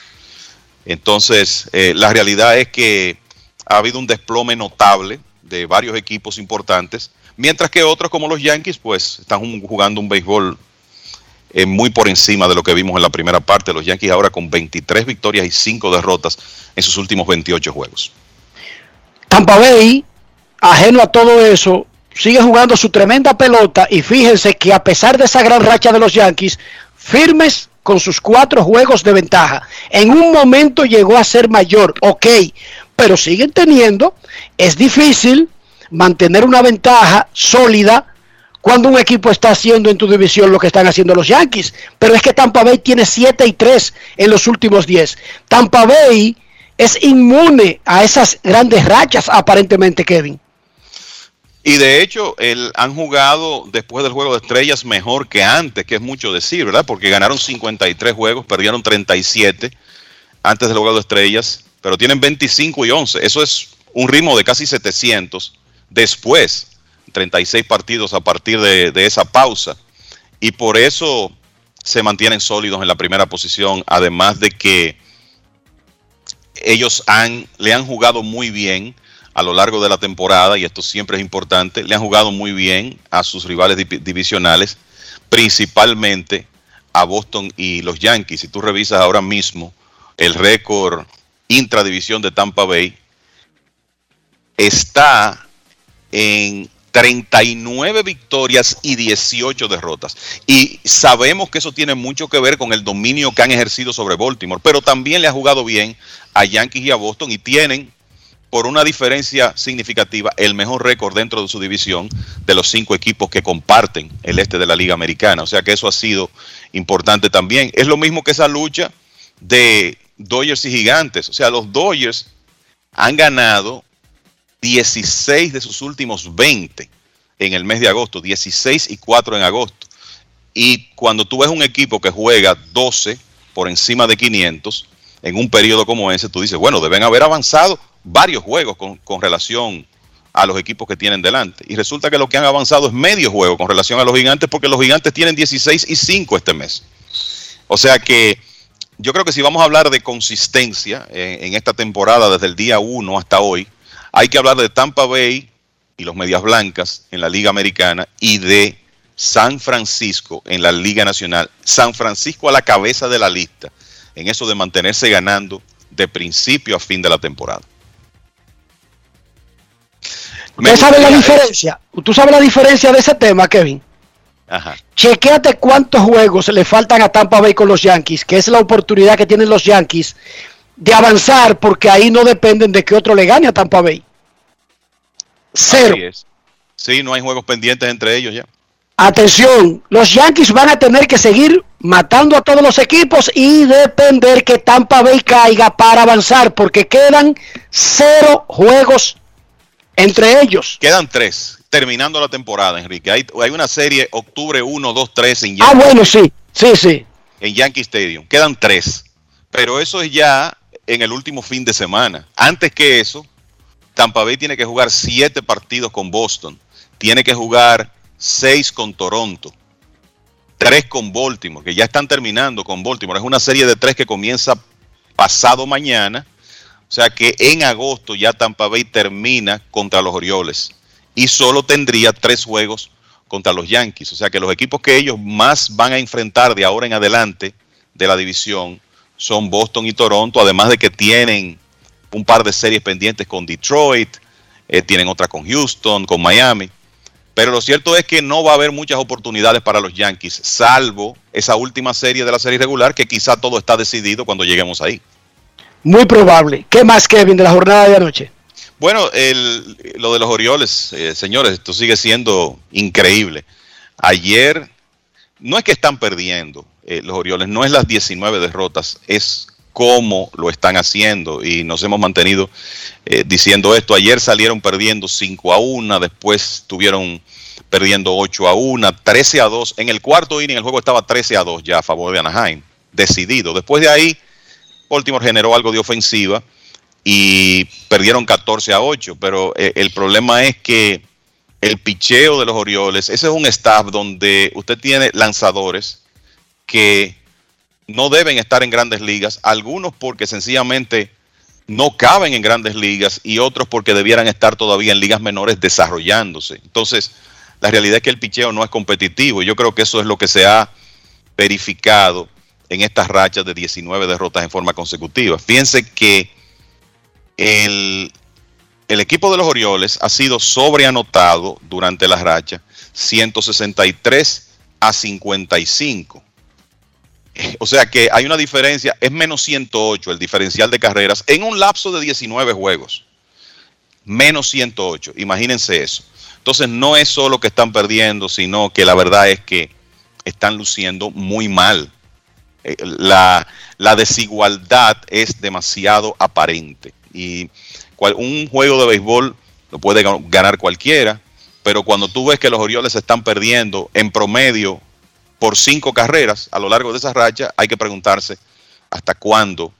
Entonces, eh, la realidad es que ha habido un desplome notable de varios equipos importantes, mientras que otros como los Yankees, pues están jugando un béisbol eh, muy por encima de lo que vimos en la primera parte. Los Yankees ahora con 23 victorias y 5 derrotas en sus últimos 28 juegos.
Tampa Bay, ajeno a todo eso, sigue jugando su tremenda pelota y fíjense que a pesar de esa gran racha de los Yankees, firmes con sus cuatro juegos de ventaja. En un momento llegó a ser mayor, ok, pero siguen teniendo, es difícil mantener una ventaja sólida cuando un equipo está haciendo en tu división lo que están haciendo los Yankees. Pero es que Tampa Bay tiene 7 y 3 en los últimos 10. Tampa Bay es inmune a esas grandes rachas, aparentemente, Kevin.
Y de hecho, el, han jugado después del juego de estrellas mejor que antes, que es mucho decir, ¿verdad? Porque ganaron 53 juegos, perdieron 37 antes del juego de estrellas, pero tienen 25 y 11. Eso es un ritmo de casi 700 después, 36 partidos a partir de, esa pausa. Y por eso se mantienen sólidos en la primera posición, además de que ellos han, le han jugado muy bien a lo largo de la temporada, y esto siempre es importante, le han jugado muy bien a sus rivales divisionales, principalmente a Boston y los Yankees. Si tú revisas ahora mismo el récord intradivisión de Tampa Bay, está en 39 victorias y 18 derrotas. Y sabemos que eso tiene mucho que ver con el dominio que han ejercido sobre Baltimore, pero también le ha jugado bien a Yankees y a Boston y tienen por una diferencia significativa, el mejor récord dentro de su división de los cinco equipos que comparten el este de la Liga Americana. O sea que eso ha sido importante también. Es lo mismo que esa lucha de Dodgers y Gigantes. O sea, los Dodgers han ganado 16 de sus últimos 20 en el mes de agosto, 16 y 4 en agosto. Y cuando tú ves un equipo que juega 12 por encima de 500 en un periodo como ese, tú dices, bueno, deben haber avanzado varios juegos con, relación a los equipos que tienen delante. Y resulta que lo que han avanzado es medio juego con relación a los gigantes, porque los gigantes tienen 16 y 5 este mes. O sea que yo creo que si vamos a hablar de consistencia en, esta temporada, desde el día 1 hasta hoy, hay que hablar de Tampa Bay y los Medias Blancas en la Liga Americana y de San Francisco en la Liga Nacional. San Francisco a la cabeza de la lista en eso de mantenerse ganando de principio a fin de la temporada.
¿Usted sabe la diferencia? ¿Tú sabes la diferencia de ese tema, Kevin? Ajá. Chequéate cuántos juegos le faltan a Tampa Bay con los Yankees, que es la oportunidad que tienen los Yankees de avanzar, porque ahí no dependen de que otro le gane a Tampa Bay. Cero.
Sí, no hay juegos pendientes entre ellos ya.
Atención, los Yankees van a tener que seguir matando a todos los equipos y depender que Tampa Bay caiga para avanzar, porque quedan cero juegos entre ellos.
Quedan tres, terminando la temporada, Enrique. Hay, hay una serie octubre 1, 2, 3 en
Yankee. Ah, bueno, sí, sí, sí.
En Yankee Stadium. Quedan tres. Pero eso es ya en el último fin de semana. Antes que eso, Tampa Bay tiene que jugar siete partidos con Boston. Tiene que jugar seis con Toronto. tres con Baltimore, que ya están terminando con Baltimore. Es una serie de tres que comienza pasado mañana. O sea que en agosto ya Tampa Bay termina contra los Orioles y solo tendría tres juegos contra los Yankees. O sea que los equipos que ellos más van a enfrentar de ahora en adelante de la división son Boston y Toronto, además de que tienen un par de series pendientes con Detroit, eh, tienen otra con Houston, con Miami. Pero lo cierto es que no va a haber muchas oportunidades para los Yankees, salvo esa última serie de la serie regular, que quizá todo está decidido cuando lleguemos ahí.
Muy probable. ¿Qué más, Kevin, de la jornada de anoche?
Bueno, el, lo de los Orioles, eh, señores, esto sigue siendo increíble. Ayer, no es que están perdiendo eh, los Orioles, no es las 19 derrotas, es cómo lo están haciendo y nos hemos mantenido eh, diciendo esto. Ayer salieron perdiendo 5 a 1, después estuvieron perdiendo 8 a 1, 13 a 2. En el cuarto inning el juego estaba 13 a 2 ya a favor de Anaheim, decidido. Después de ahí, Baltimore generó algo de ofensiva y perdieron 14 a 8, pero eh, el problema es que el picheo de los Orioles, ese es un staff donde usted tiene lanzadores que no deben estar en grandes ligas, algunos porque sencillamente no caben en grandes ligas y otros porque debieran estar todavía en ligas menores desarrollándose. Entonces, la realidad es que el picheo no es competitivo. Yo creo que eso es lo que se ha verificado en estas rachas de 19 derrotas en forma consecutiva. Fíjense que el, el equipo de los Orioles ha sido sobreanotado durante la racha 163 a 55. [LAUGHS] O sea que hay una diferencia, es menos 108 el diferencial de carreras en un lapso de 19 juegos. Menos 108, imagínense eso. Entonces no es solo que están perdiendo, sino que la verdad es que están luciendo muy mal. Eh, La, la desigualdad es demasiado aparente. Y cual- un juego de béisbol lo puede ga- ganar cualquiera, pero cuando tú ves que los Orioles están perdiendo en promedio por cinco carreras a lo largo de esa racha, hay que preguntarse hasta cuándo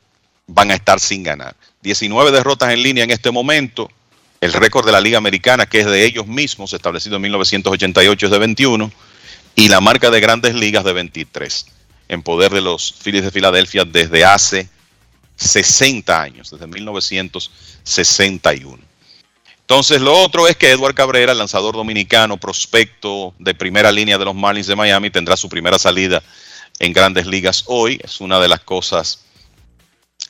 van a estar sin ganar. 19 derrotas en línea en este momento. El récord de la Liga Americana, que es de ellos mismos, establecido en 1988, es de 21. Y la marca de grandes ligas de 23. En poder de los Phillies de Filadelfia desde hace 60 años, desde 1961. Entonces, lo otro es que Edward Cabrera, el lanzador dominicano, prospecto de primera línea de los Marlins de Miami, tendrá su primera salida en grandes ligas hoy. Es una de las cosas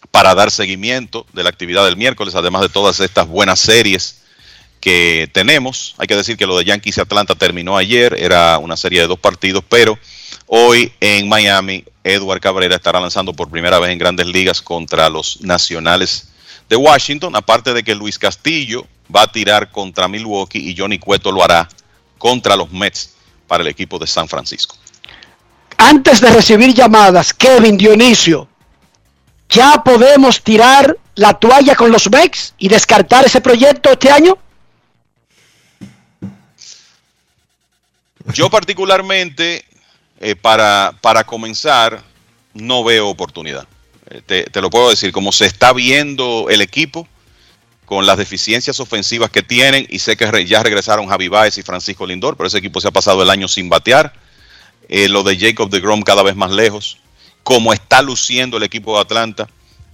para dar seguimiento de la actividad del miércoles, además de todas estas buenas series que tenemos. Hay que decir que lo de Yankees y Atlanta terminó ayer, era una serie de dos partidos, pero hoy en Miami, Edward Cabrera estará lanzando por primera vez en grandes ligas contra los Nacionales de Washington, aparte de que Luis Castillo va a tirar contra Milwaukee y Johnny Cueto lo hará contra los Mets para el equipo de San Francisco.
Antes de recibir llamadas, Kevin Dionisio, ¿ya podemos tirar la toalla con los Mex y descartar ese proyecto este año?
Yo particularmente, eh, para, para comenzar, no veo oportunidad. Eh, te, te lo puedo decir, como se está viendo el equipo, con las deficiencias ofensivas que tienen, y sé que ya regresaron Javi Baez y Francisco Lindor, pero ese equipo se ha pasado el año sin batear. Eh, lo de Jacob de Grom cada vez más lejos. Como está luciendo el equipo de Atlanta,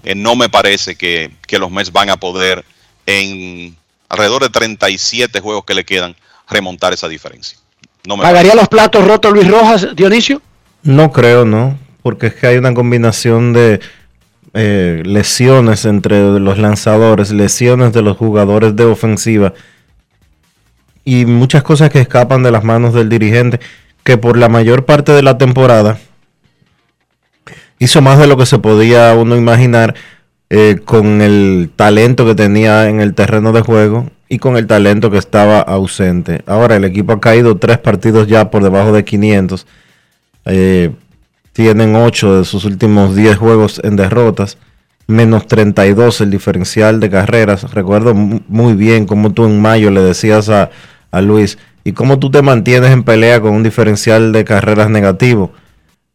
eh, no me parece que, que los Mets van a poder, en alrededor de 37 juegos que le quedan, remontar esa diferencia. No me
¿Pagaría los platos rotos Luis Rojas, Dionisio?
No creo, no, porque es que hay una combinación de eh, lesiones entre los lanzadores, lesiones de los jugadores de ofensiva y muchas cosas que escapan de las manos del dirigente, que por la mayor parte de la temporada hizo más de lo que se podía uno imaginar eh, con el talento que tenía en el terreno de juego y con el talento que estaba ausente. Ahora el equipo ha caído tres partidos ya por debajo de 500. Eh, tienen 8 de sus últimos 10 juegos en derrotas, menos 32 el diferencial de carreras. Recuerdo mu- muy bien cómo tú en mayo le decías a, Luis, y cómo tú te mantienes en pelea con un diferencial de carreras negativo.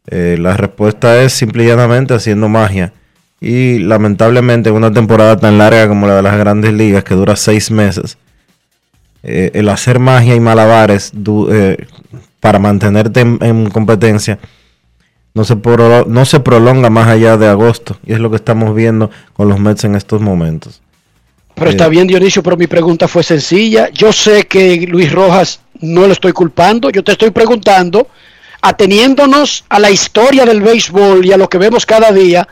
Eh, la respuesta es simple y llanamente haciendo magia. Y lamentablemente en una temporada tan larga como la de las grandes ligas, que dura seis meses, eh, el hacer magia y malabares eh, para mantenerte en, en competencia, no se, pro- no se prolonga más allá de agosto. Y es lo que estamos viendo con los Mets en estos momentos.
Pero
Eh,
está bien, Dionisio, pero mi pregunta fue sencilla. Yo sé que Luis Rojas no lo estoy culpando. Yo te estoy preguntando, ateniéndonos a la historia del béisbol y a lo que vemos cada día,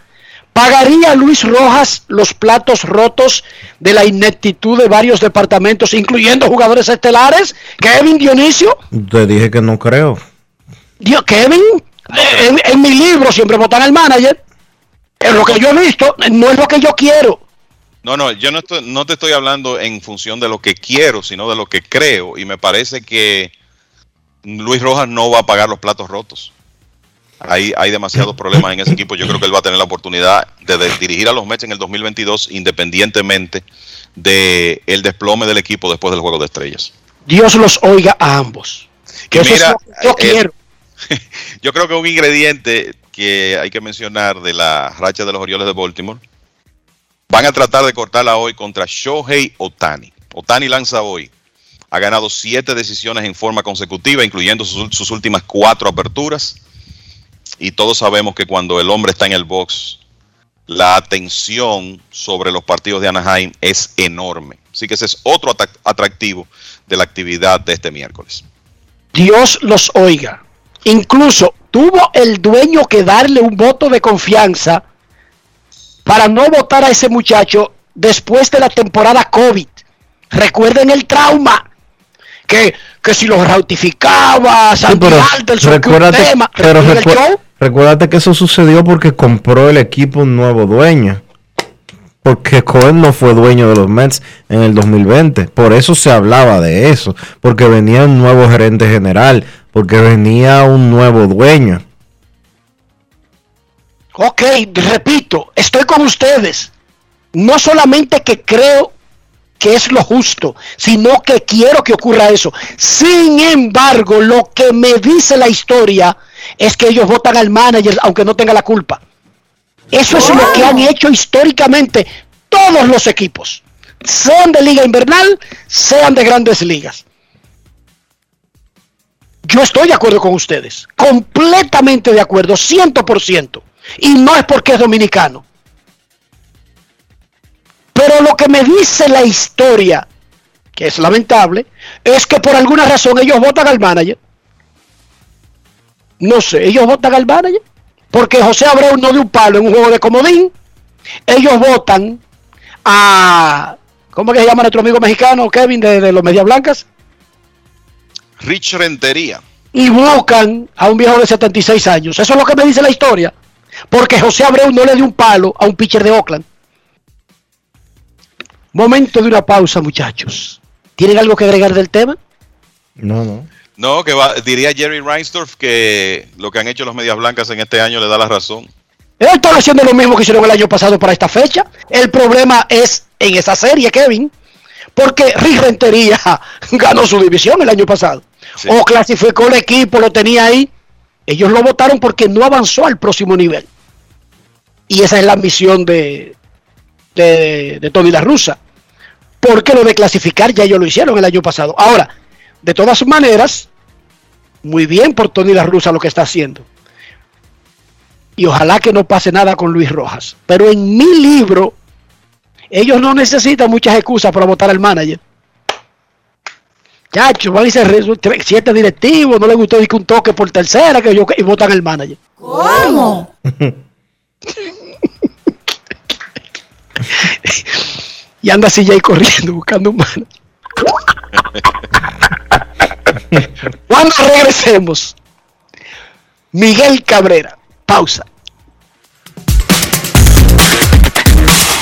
¿pagaría Luis Rojas los platos rotos de la ineptitud de varios departamentos, incluyendo jugadores estelares? Kevin Dionisio,
Te dije que no creo.
Dios, Kevin, eh, en, en mi libro siempre votan al manager. Es lo que yo he visto, no es lo que yo quiero.
No, no, yo no, estoy- no te estoy hablando en función de lo que quiero, sino de lo que creo. Y me parece que Luis Rojas no va a pagar los platos rotos. Hay, hay demasiados problemas en ese equipo. Yo creo que él va a tener la oportunidad de, de dirigir a los Mets en el 2022, independientemente del el desplome del equipo después del Juego de Estrellas.
Dios los oiga a ambos. Que
Y
eso es
mira,
lo que yo
eh,
quiero. [LAUGHS]
Yo creo que un ingrediente que hay que mencionar de la racha de los Orioles de Baltimore, van a tratar de cortarla hoy contra Shohei Otani. Otani lanza hoy. Ha ganado siete decisiones en forma consecutiva, incluyendo sus, últimas cuatro aperturas. Y todos sabemos que cuando el hombre está en el box, la atención sobre los partidos de Anaheim es enorme. Así que ese es otro atractivo de la actividad de este miércoles.
Dios los oiga. Incluso tuvo el dueño que darle un voto de confianza para no votar a ese muchacho después de la temporada COVID. Recuerden el trauma. Que, que si lo ratificaba,
Sí, pero recuérdate,
tema.
pero
¿Recuerda el
recu- recuérdate que eso sucedió porque compró el equipo un nuevo dueño. Porque Cohen no fue dueño de los Mets en el 2020. Por eso se hablaba de eso. Porque venía un nuevo gerente general. Porque venía un nuevo dueño.
Ok, repito, estoy con ustedes. No solamente que creo que es lo justo, sino que quiero que ocurra eso. Sin embargo, lo que me dice la historia es que ellos votan al manager aunque no tenga la culpa. Eso es lo que han hecho históricamente todos los equipos, sean de liga invernal, sean de grandes ligas. Yo estoy de acuerdo con ustedes, completamente de acuerdo, 100%. Y no es porque es dominicano. Pero lo que me dice la historia, que es lamentable, es que por alguna razón ellos votan al manager. No sé, ellos votan al manager. Porque José Abreu no dio un palo en un juego de comodín. Ellos votan a... ¿Cómo que se llama nuestro amigo mexicano, Kevin, de, de los Medias Blancas?
Rich Rentería.
y buscan a un viejo de 76 años. Eso es lo que me dice la historia. Porque José Abreu no le dio un palo a un pitcher de Oakland. Momento de una pausa, muchachos. ¿Tienen algo que agregar del tema?
No, no.
No, que va, diría Jerry Reinsdorf que lo que han hecho los Medias Blancas en este año le da la razón.
Ellos están haciendo lo mismo que hicieron el año pasado para esta fecha. El problema es en esa serie, Kevin. Porque Rick Rentería [LAUGHS] ganó su división el año pasado. O clasificó el equipo, lo tenía ahí. Ellos lo votaron porque no avanzó al próximo nivel. Y esa es la misión de, de, de Tony La Russa. Porque lo de clasificar ya ellos lo hicieron el año pasado. Ahora, de todas maneras, muy bien por Tony La Russa lo que está haciendo. Y ojalá que no pase nada con Luis Rojas. Pero en mi libro, ellos no necesitan muchas excusas para votar al manager. Chacho, van re- tre- siete directivos, no les gustó que un toque por tercera que yo y votan al manager.
¿Cómo? [LAUGHS]
Y anda así ya ahí corriendo buscando un manager. [LAUGHS] Cuando regresemos, Miguel Cabrera, pausa.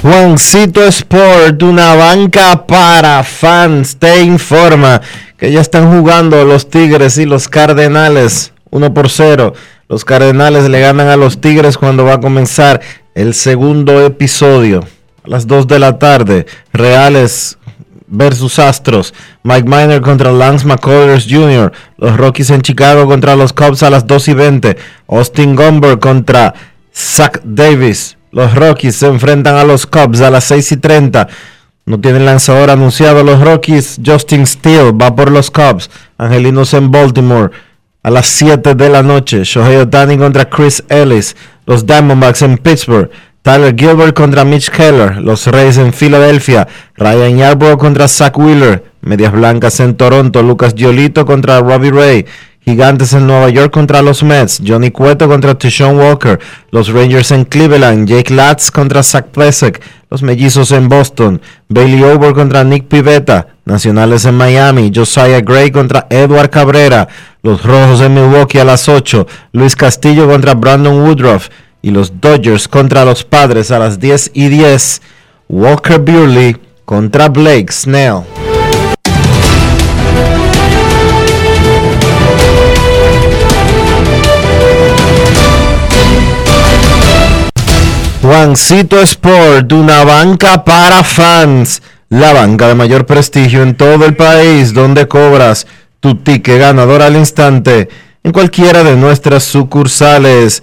Juancito Sport, una banca para fans, te informa que ya están jugando los Tigres y los Cardenales 1 por 0. Los Cardenales le ganan a los Tigres cuando va a comenzar el segundo episodio. A las 2 de la tarde, Reales versus Astros. Mike Miner contra Lance McCullers Jr. Los Rockies en Chicago contra los Cubs a las 2 y 20. Austin Gomber contra Zach Davis. Los Rockies se enfrentan a los Cubs a las 6 y 30. No tienen lanzador anunciado los Rockies. Justin Steele va por los Cubs. Angelinos en Baltimore a las 7 de la noche. Shohei Otani contra Chris Ellis. Los Diamondbacks en Pittsburgh. Tyler Gilbert contra Mitch Keller. Los Reyes en Filadelfia. Ryan Yarbrough contra Zach Wheeler. Medias Blancas en Toronto. Lucas Giolito contra Robbie Ray. Gigantes en Nueva York contra los Mets. Johnny Cueto contra Tishon Walker. Los Rangers en Cleveland. Jake Latz contra Zach Plesek. Los Mellizos en Boston. Bailey Over contra Nick Pivetta. Nacionales en Miami. Josiah Gray contra Edward Cabrera. Los Rojos en Milwaukee a las 8. Luis Castillo contra Brandon Woodruff. Y los Dodgers contra los Padres a las 10 y 10. Walker Buehler contra Blake Snell. Juancito Sport, una banca para fans. La banca de mayor prestigio en todo el país, donde cobras tu ticket ganador al instante en cualquiera de nuestras sucursales.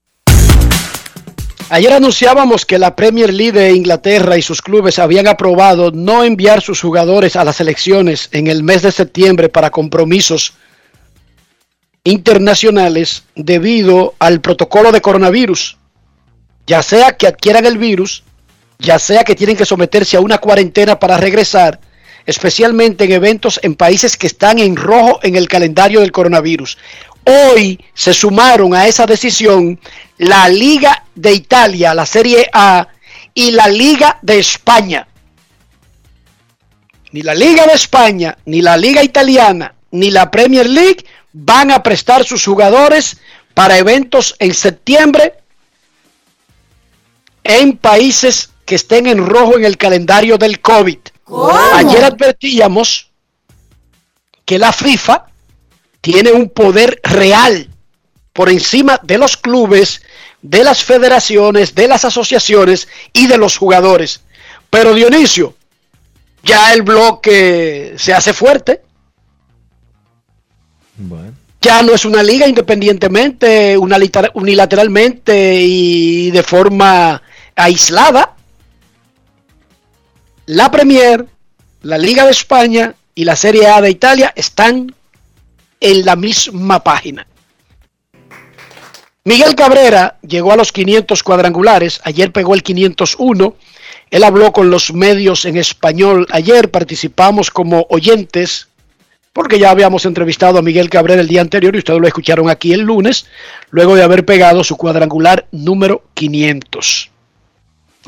Ayer anunciábamos que la Premier League de Inglaterra y sus clubes habían aprobado no enviar sus jugadores a las elecciones en el mes de septiembre para compromisos internacionales debido al protocolo de coronavirus. Ya sea que adquieran el virus, ya sea que tienen que someterse a una cuarentena para regresar, especialmente en eventos en países que están en rojo en el calendario del coronavirus. Hoy se sumaron a esa decisión la Liga de Italia, la Serie A, y la Liga de España. Ni la Liga de España, ni la Liga Italiana, ni la Premier League van a prestar sus jugadores para eventos en septiembre en países que estén en rojo en el calendario del COVID. Ayer advertíamos que la FIFA tiene un poder real por encima de los clubes, de las federaciones, de las asociaciones y de los jugadores. Pero Dionisio, ya el bloque se hace fuerte. Ya no es una liga independientemente, unilateralmente y de forma aislada. La Premier, la Liga de España y la Serie A de Italia están en la misma página. Miguel Cabrera llegó a los 500 cuadrangulares, ayer pegó el 501, él habló con los medios en español ayer, participamos como oyentes, porque ya habíamos entrevistado a Miguel Cabrera el día anterior y ustedes lo escucharon aquí el lunes, luego de haber pegado su cuadrangular número 500.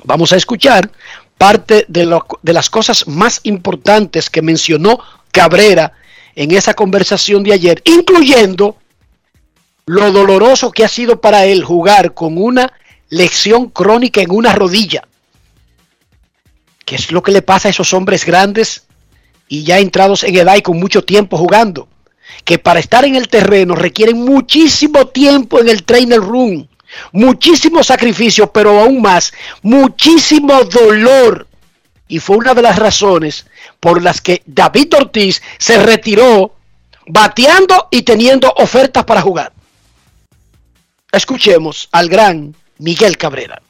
Vamos a escuchar parte de, de las cosas más importantes que mencionó Cabrera en esa conversación de ayer, incluyendo lo doloroso que ha sido para él jugar con una lesión crónica en una rodilla. ¿Qué es lo que le pasa a esos hombres grandes y ya entrados en edad y con mucho tiempo jugando? Que para estar en el terreno requieren muchísimo tiempo en el trainer room, muchísimo sacrificio, pero aún más, muchísimo dolor. Y fue una de las razones por las que David Ortiz se retiró bateando y teniendo ofertas para jugar. Escuchemos al gran Miguel Cabrera.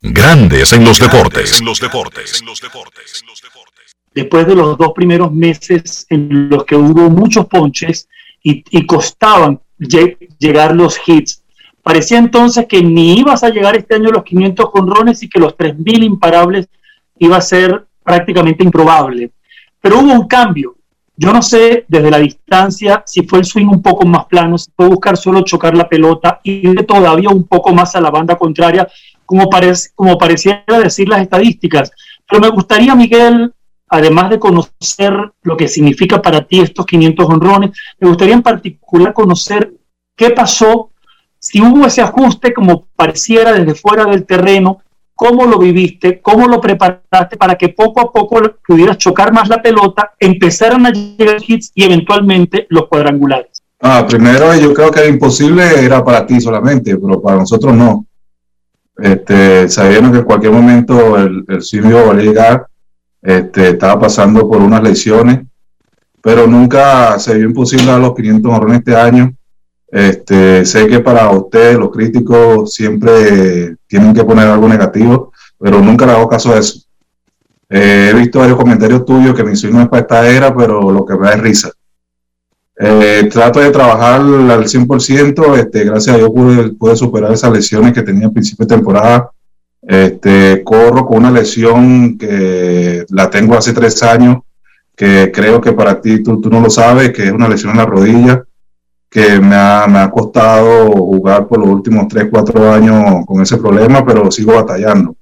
Grandes en los deportes.
Después de los dos primeros meses en los que hubo muchos ponches y, costaban llegar los hits, parecía entonces que ni ibas a llegar este año a los 500 conrones y que los 3.000 imparables iba a ser prácticamente improbable. Pero hubo un cambio yo no sé desde la distancia si fue el swing un poco más plano, si fue buscar solo chocar la pelota ir todavía un poco más a la banda contraria, como pareciera decir las estadísticas. Pero me gustaría, Miguel, además de conocer lo que significa para ti estos 500 honrones, me gustaría en particular conocer qué pasó, si hubo ese ajuste como pareciera desde fuera del terreno, cómo lo viviste, cómo lo preparaste para que poco a poco pudieras chocar más la pelota, empezaran a llegar hits y eventualmente los cuadrangulares.
Ah, primero yo creo que era imposible era para ti solamente, pero para nosotros no. Este, sabíamos que en cualquier momento el, el simio a llegar, este, estaba pasando por unas lesiones, pero nunca se vio imposible a los 500 marrones este año. Este, sé que para ustedes, los críticos, siempre tienen que poner algo negativo, pero nunca le hago caso a eso. Eh, he visto varios comentarios tuyos que mi sueño es para esta era, pero lo que me da es risa. Eh, trato de trabajar al 100%, este, gracias a Dios pude, superar esas lesiones que tenía a principio de temporada. Este, corro con una lesión que la tengo hace tres años, que creo que para ti tú, tú no lo sabes, que es una lesión en la rodilla que me ha, me ha costado jugar por los últimos 3, 4 años con ese problema, pero sigo batallando.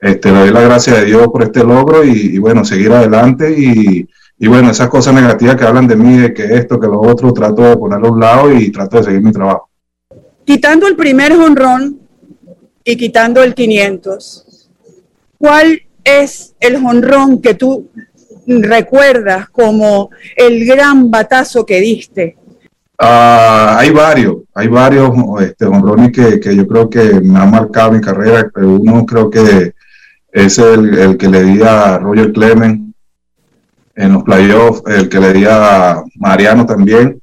Este, le doy la gracia de Dios por este logro y, bueno, seguir adelante y, y, bueno, esas cosas negativas que hablan de mí, de que esto, que lo otro, trato de ponerlo a un lado y trato de seguir mi trabajo.
Quitando el primer jonrón y quitando el 500, ¿cuál es el jonrón que tú recuerdas como el gran batazo que diste
Ah, hay varios, hay varios este, honrones que, que, yo creo que me han marcado mi carrera, pero uno creo que es el, que le di a Roger Clement en los playoffs, el que le di a Mariano también.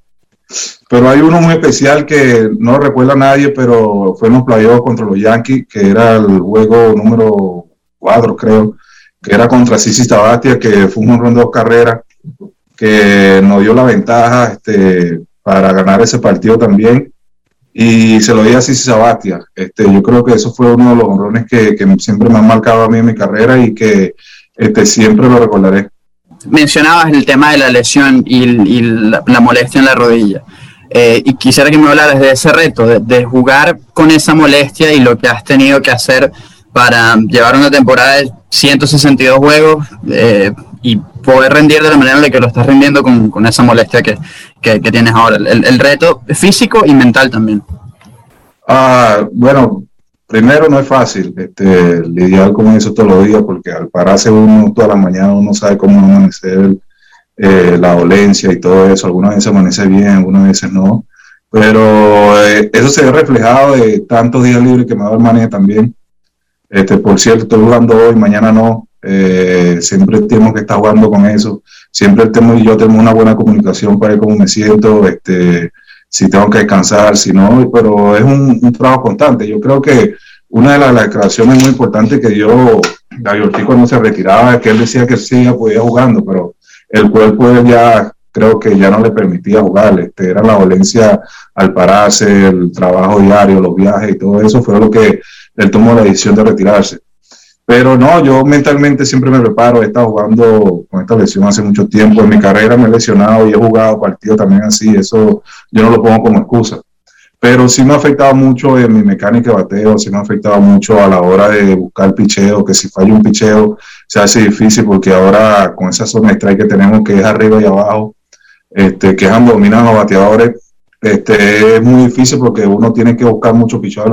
Pero hay uno muy especial que no recuerda a nadie, pero fue en los playoffs contra los Yankees, que era el juego número 4, creo, que era contra Sisi Sabatia, que fue un honrón de dos carreras, que nos dio la ventaja. Este, para ganar ese partido también. Y se lo di a Sisi Sabatia. Este, yo creo que eso fue uno de los honrones que, que, siempre me han marcado a mí en mi carrera y que este, siempre lo recordaré.
Mencionabas el tema de la lesión y, y la, molestia en la rodilla. Eh, y quisiera que me hablaras de ese reto, de, de, jugar con esa molestia y lo que has tenido que hacer para llevar una temporada de 162 juegos eh, y poder rendir de la manera en la que lo estás rindiendo con, esa molestia que, que, tienes ahora. El, el, reto físico y mental también.
Ah, bueno, primero no es fácil este, lidiar con eso todos los días porque al pararse uno toda la mañana uno sabe cómo amanecer, eh, la dolencia y todo eso. Algunas veces amanece bien, algunas veces no. Pero eh, eso se ve reflejado de tantos días libres que me dado el manejo también. Este, por cierto, estoy jugando hoy, mañana no. Eh, siempre tenemos que estar jugando con eso. Siempre tengo y yo tenemos una buena comunicación para ver cómo me siento, este, si tengo que descansar, si no, pero es un, trabajo constante. Yo creo que una de las, declaraciones muy importantes que dio David Ortiz cuando se retiraba es que él decía que sí, ya podía jugando, pero el cuerpo ya creo que ya no le permitía jugar, este, era la dolencia al pararse, el trabajo diario, los viajes y todo eso fue lo que él tomó la decisión de retirarse. Pero no, yo mentalmente siempre me preparo, he estado jugando con esta lesión hace mucho tiempo, en mi carrera me he lesionado y he jugado partidos también así, eso yo no lo pongo como excusa. Pero sí me ha afectado mucho en mi mecánica de bateo, sí me ha afectado mucho a la hora de buscar picheo, que si falla un picheo se hace difícil porque ahora con esa zona strike que tenemos que es arriba y abajo, este, que es dominan los bateadores, este, es muy difícil porque uno tiene que buscar mucho picheo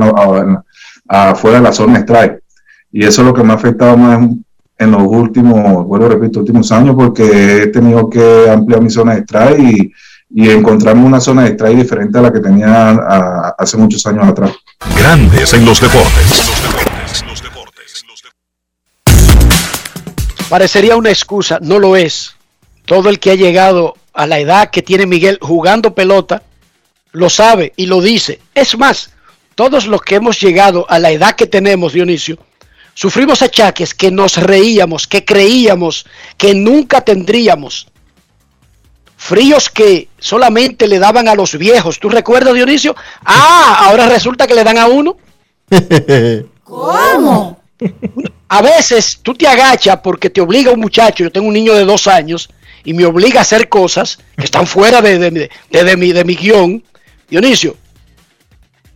afuera de la zona strike. Y eso es lo que me ha afectado más en los últimos, vuelvo a repetir, últimos años, porque he tenido que ampliar mi zona de strike y, y encontrarme una zona de strike diferente a la que tenía a- hace muchos años atrás.
Grandes en los deportes.
Parecería una excusa, no lo es. Todo el que ha llegado a la edad que tiene Miguel jugando pelota lo sabe y lo dice. Es más, todos los que hemos llegado a la edad que tenemos, Dionisio, sufrimos achaques que nos reíamos, que creíamos que nunca tendríamos. Fríos que solamente le daban a los viejos. ¿Tú recuerdas, Dionisio? Ah, ahora resulta que le dan a uno. [LAUGHS]
¿Cómo?
A veces tú te agachas porque te obliga un muchacho, yo tengo un niño de dos años, y me obliga a hacer cosas que están fuera de, de- de- de- de mi, de mi guion, Dionisio,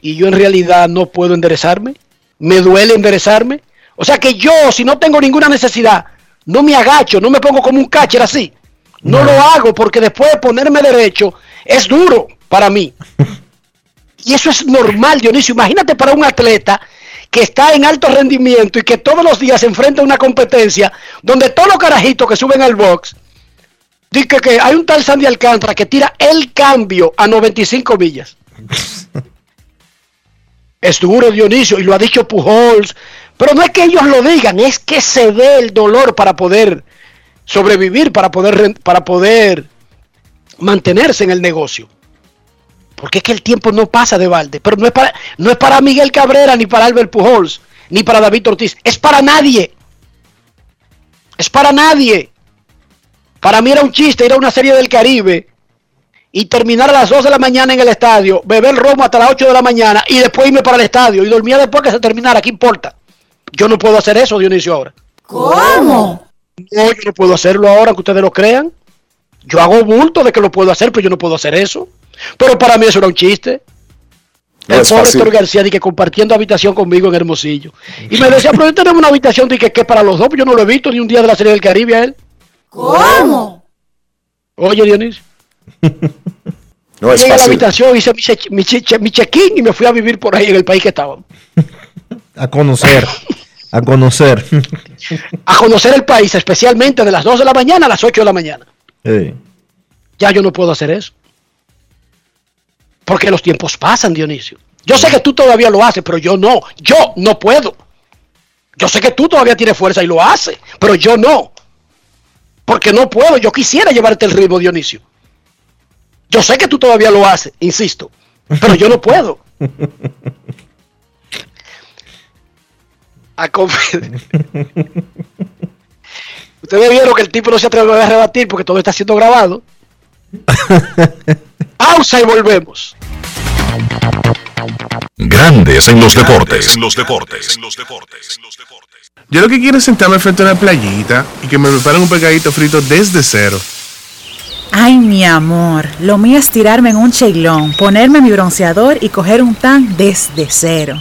y yo en realidad no puedo enderezarme, me duele enderezarme. O sea que yo, si no tengo ninguna necesidad, no me agacho, no me pongo como un catcher así. No, lo hago porque después de ponerme derecho es duro para mí. [LAUGHS] Y eso es normal, Dionisio. Imagínate para un atleta que está en alto rendimiento y que todos los días se enfrenta a una competencia donde todos los carajitos que suben al box dicen que hay un tal Sandy Alcántara que tira el cambio a 95 millas. [LAUGHS] Es duro, Dionisio, y lo ha dicho Pujols. Pero no es que ellos lo digan, es que se ve el dolor para poder sobrevivir, para poder, para poder mantenerse en el negocio. Porque es que el tiempo no pasa de balde. Pero no es para, no es para Miguel Cabrera, ni para Albert Pujols, ni para David Ortiz. Es para nadie. Es para nadie. Para mí era un chiste ir a una serie del Caribe y terminar a las 2 de la mañana en el estadio, beber romo hasta las 8 de la mañana y después irme para el estadio y dormía después que se terminara. ¿Qué importa? Yo no puedo hacer eso, Dionisio, ahora.
¿Cómo?
No, yo no puedo hacerlo ahora, que ustedes lo crean. Yo hago bulto de que lo puedo hacer, pero yo no puedo hacer eso. Pero para mí eso era un chiste.
No
el
es
pobre. Héctor García di que compartiendo habitación conmigo en Hermosillo. Y me decía, pero yo tenemos una habitación de que, que para los dos, pero yo no lo he visto ni un día de la serie del Caribe a él.
¿Cómo?
Oye, Dionisio. [LAUGHS]
No es
Llegué a la habitación, hice mi, che- mi, che- mi check-in y me fui a vivir por ahí en el país que estábamos. [LAUGHS]
A conocer. [LAUGHS] A conocer. [LAUGHS]
A conocer el país, especialmente de las 2 de la mañana a las 8 de la mañana.
Sí.
Ya yo no puedo hacer eso. Porque los tiempos pasan, Dionisio. Yo sé que tú todavía lo haces, pero yo no. Yo no puedo. Yo sé que tú todavía tienes fuerza y lo haces, pero yo no. Porque no puedo. Yo quisiera llevarte el ritmo, Dionisio. Yo sé que tú todavía lo haces, insisto, pero yo no puedo. [LAUGHS] A [LAUGHS] Ustedes vieron que el tipo no se atrevió a rebatir porque todo está siendo grabado. [LAUGHS] Pausa y volvemos.
Grandes en los deportes. En los deportes.
Yo lo que quiero es sentarme frente a una playita y que me preparen un pegadito frito desde cero.
Ay, mi amor, lo mío es tirarme en un cheilón, ponerme mi bronceador y coger un tan desde cero.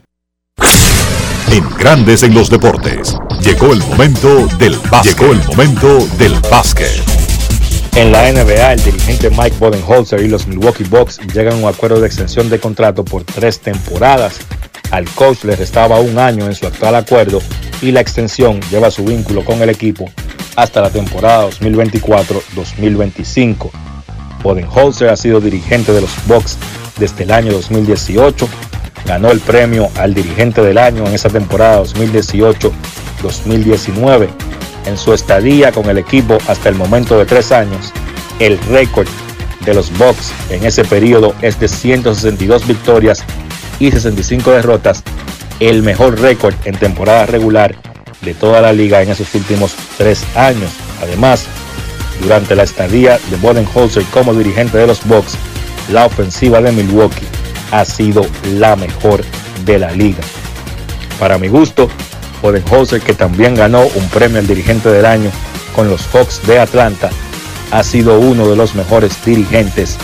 En Grandes en los Deportes. Llegó el momento del básquet. Llegó el momento del básquet.
En la NBA, el dirigente Mike Bodenholzer y los Milwaukee Bucks llegan a un acuerdo de extensión de contrato por tres temporadas. Al coach le restaba un año en su actual acuerdo y la extensión lleva su vínculo con el equipo hasta la temporada 2024-2025. Bodenholzer ha sido dirigente de los Bucks desde el año 2018. Ganó el premio al dirigente del año en esa temporada 2018-2019. En su estadía con el equipo hasta el momento de tres años, el récord de los Bucks en ese periodo es de 162 victorias y 65 derrotas, el mejor récord en temporada regular de toda la liga en esos últimos tres años. Además, durante la estadía de Bodenholzer como dirigente de los Bucks, la ofensiva de Milwaukee ha sido la mejor de la liga. Para mi gusto, Bodenholzer, que también ganó un premio al dirigente del año con los Hawks de Atlanta, ha sido uno de los mejores dirigentes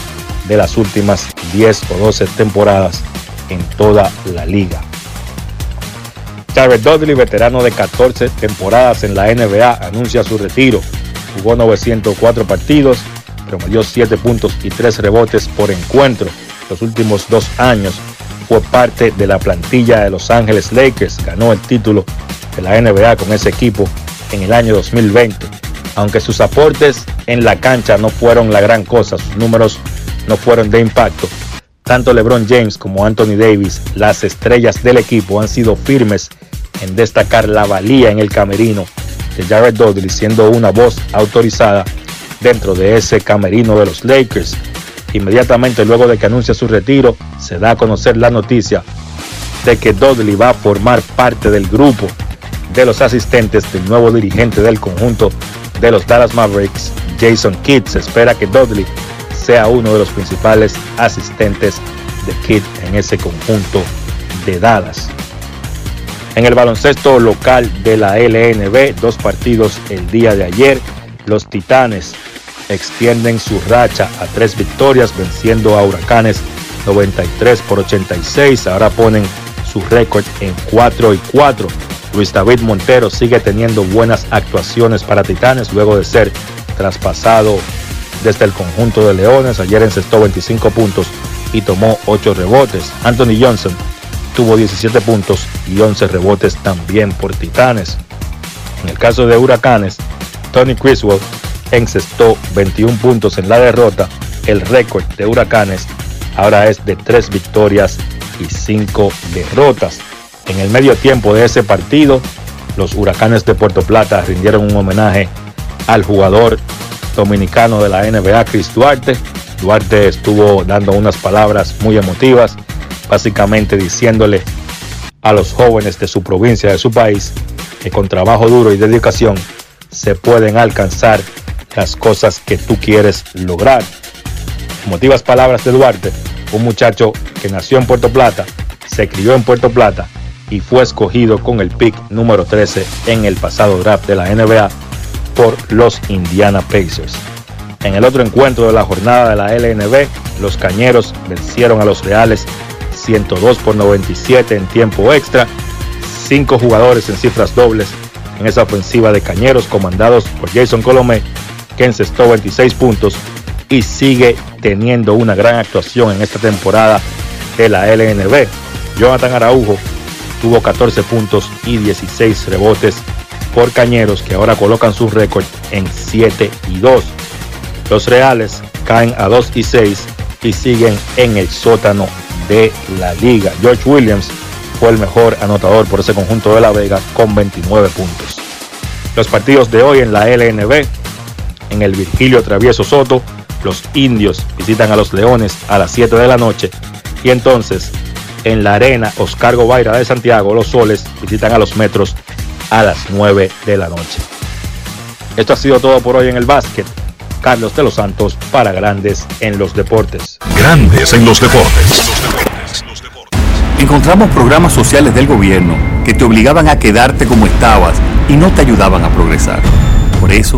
de las últimas 10 o 12 temporadas en toda la liga. Jared Dudley, veterano de 14 temporadas en la NBA, anuncia su retiro. Jugó 904 partidos, promedió 7 puntos y 3 rebotes por encuentro. Los últimos dos años fue parte de la plantilla de Los Ángeles Lakers. Ganó el título de la NBA con ese equipo en el año 2020. Aunque sus aportes en la cancha no fueron la gran cosa, sus números no fueron de impacto. Tanto LeBron James como Anthony Davis, las estrellas del equipo, han sido firmes en destacar la valía en el camerino de Jared Dudley, siendo una voz autorizada dentro de ese camerino de los Lakers. Inmediatamente luego de que anuncia su retiro, se da a conocer la noticia de que Dudley va a formar parte del grupo de los asistentes del nuevo dirigente del conjunto de los Dallas Mavericks, Jason Kidd. Se espera que Dudley sea uno de los principales asistentes de Kidd en ese conjunto de Dallas. En el baloncesto local de la LNB, dos partidos el día de ayer. Los Titanes extienden su racha a tres victorias, venciendo a Huracanes 93 por 86. Ahora ponen su récord en 4 y 4. Luis David Montero sigue teniendo buenas actuaciones para Titanes luego de ser traspasado desde el conjunto de Leones. Ayer encestó 25 puntos y tomó 8 rebotes. Anthony Johnson tuvo 17 puntos y 11 rebotes también por Titanes. En el caso de Huracanes, Tony Criswell encestó 21 puntos en la derrota. El récord de Huracanes ahora es de 3 victorias y 5 derrotas. En el medio tiempo de ese partido, los Huracanes de Puerto Plata rindieron un homenaje al jugador dominicano de la NBA, Chris Duarte. Duarte estuvo dando unas palabras muy emotivas, básicamente diciéndole a los jóvenes de su provincia, de su país, que con trabajo duro y dedicación se pueden alcanzar las cosas que tú quieres lograr. Emotivas palabras de Duarte, un muchacho que nació en Puerto Plata, se crió en Puerto Plata y fue escogido con el pick número 13 en el pasado draft de la NBA por los Indiana Pacers. En el otro encuentro de la jornada de la LNB, los Cañeros vencieron a los Reales 102 por 97 en tiempo extra. Cinco jugadores en cifras dobles en esa ofensiva de Cañeros comandados por Jason Colomé, que encestó 26 puntos y sigue teniendo una gran actuación en esta temporada de la LNB. Jonathan Araujo tuvo 14 puntos y 16 rebotes por Cañeros que ahora colocan su récord en 7 y 2. Los Reales caen a 2 y 6 y siguen en el sótano de la liga. George Williams fue el mejor anotador por ese conjunto de La Vega con 29 puntos. Los partidos de hoy en la LNB, en el Virgilio Travieso Soto, los indios visitan a los Leones a las 7 de la noche y entonces en la arena Oscar Gobaira de Santiago, los Soles visitan a los Metros a las 9 de la noche. Esto ha sido todo por hoy en el básquet. Carlos de los Santos para Grandes en los Deportes.
Grandes en los Deportes.
Encontramos programas sociales del gobierno que te obligaban a quedarte como estabas y no te ayudaban a progresar. Por eso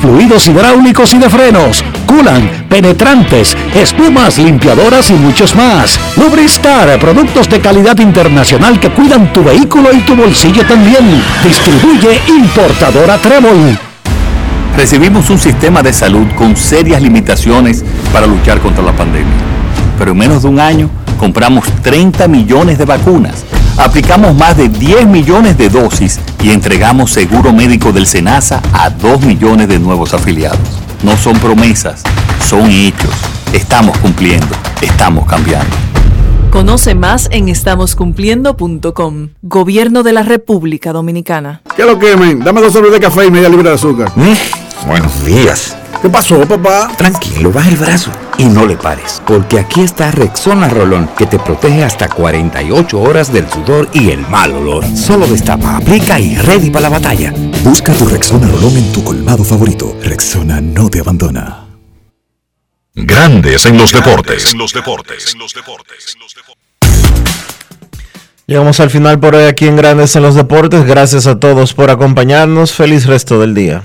fluidos hidráulicos y de frenos, culan, penetrantes, espumas, limpiadoras y muchos más. Lubristar, productos de calidad internacional que cuidan tu vehículo y tu bolsillo también. Distribuye importadora Trébol.
Recibimos un sistema de salud con serias limitaciones para luchar contra la pandemia. Pero en menos de un año compramos 30 millones de vacunas aplicamos más de 10 millones de dosis y entregamos seguro médico del SENASA a 2 millones de nuevos afiliados. No son promesas, son hechos. Estamos cumpliendo, estamos cambiando.
Conoce más en estamoscumpliendo.com. Gobierno de la República Dominicana.
¿Qué lo quemen? Dame dos sobres de café y media libra de azúcar.
buenos días.
¿Qué pasó, papá?
Tranquilo, baja el brazo y no le pares, porque aquí está Rexona Rolón, que te protege hasta 48 horas del sudor y el mal olor. Solo destapa, aplica y ready para la batalla.
Busca tu Rexona Rolón en tu colmado favorito. Rexona no te abandona.
Grandes en los deportes. los deportes. los deportes.
Llegamos al final por hoy aquí en Grandes en los Deportes. Gracias a todos por acompañarnos. Feliz resto del día.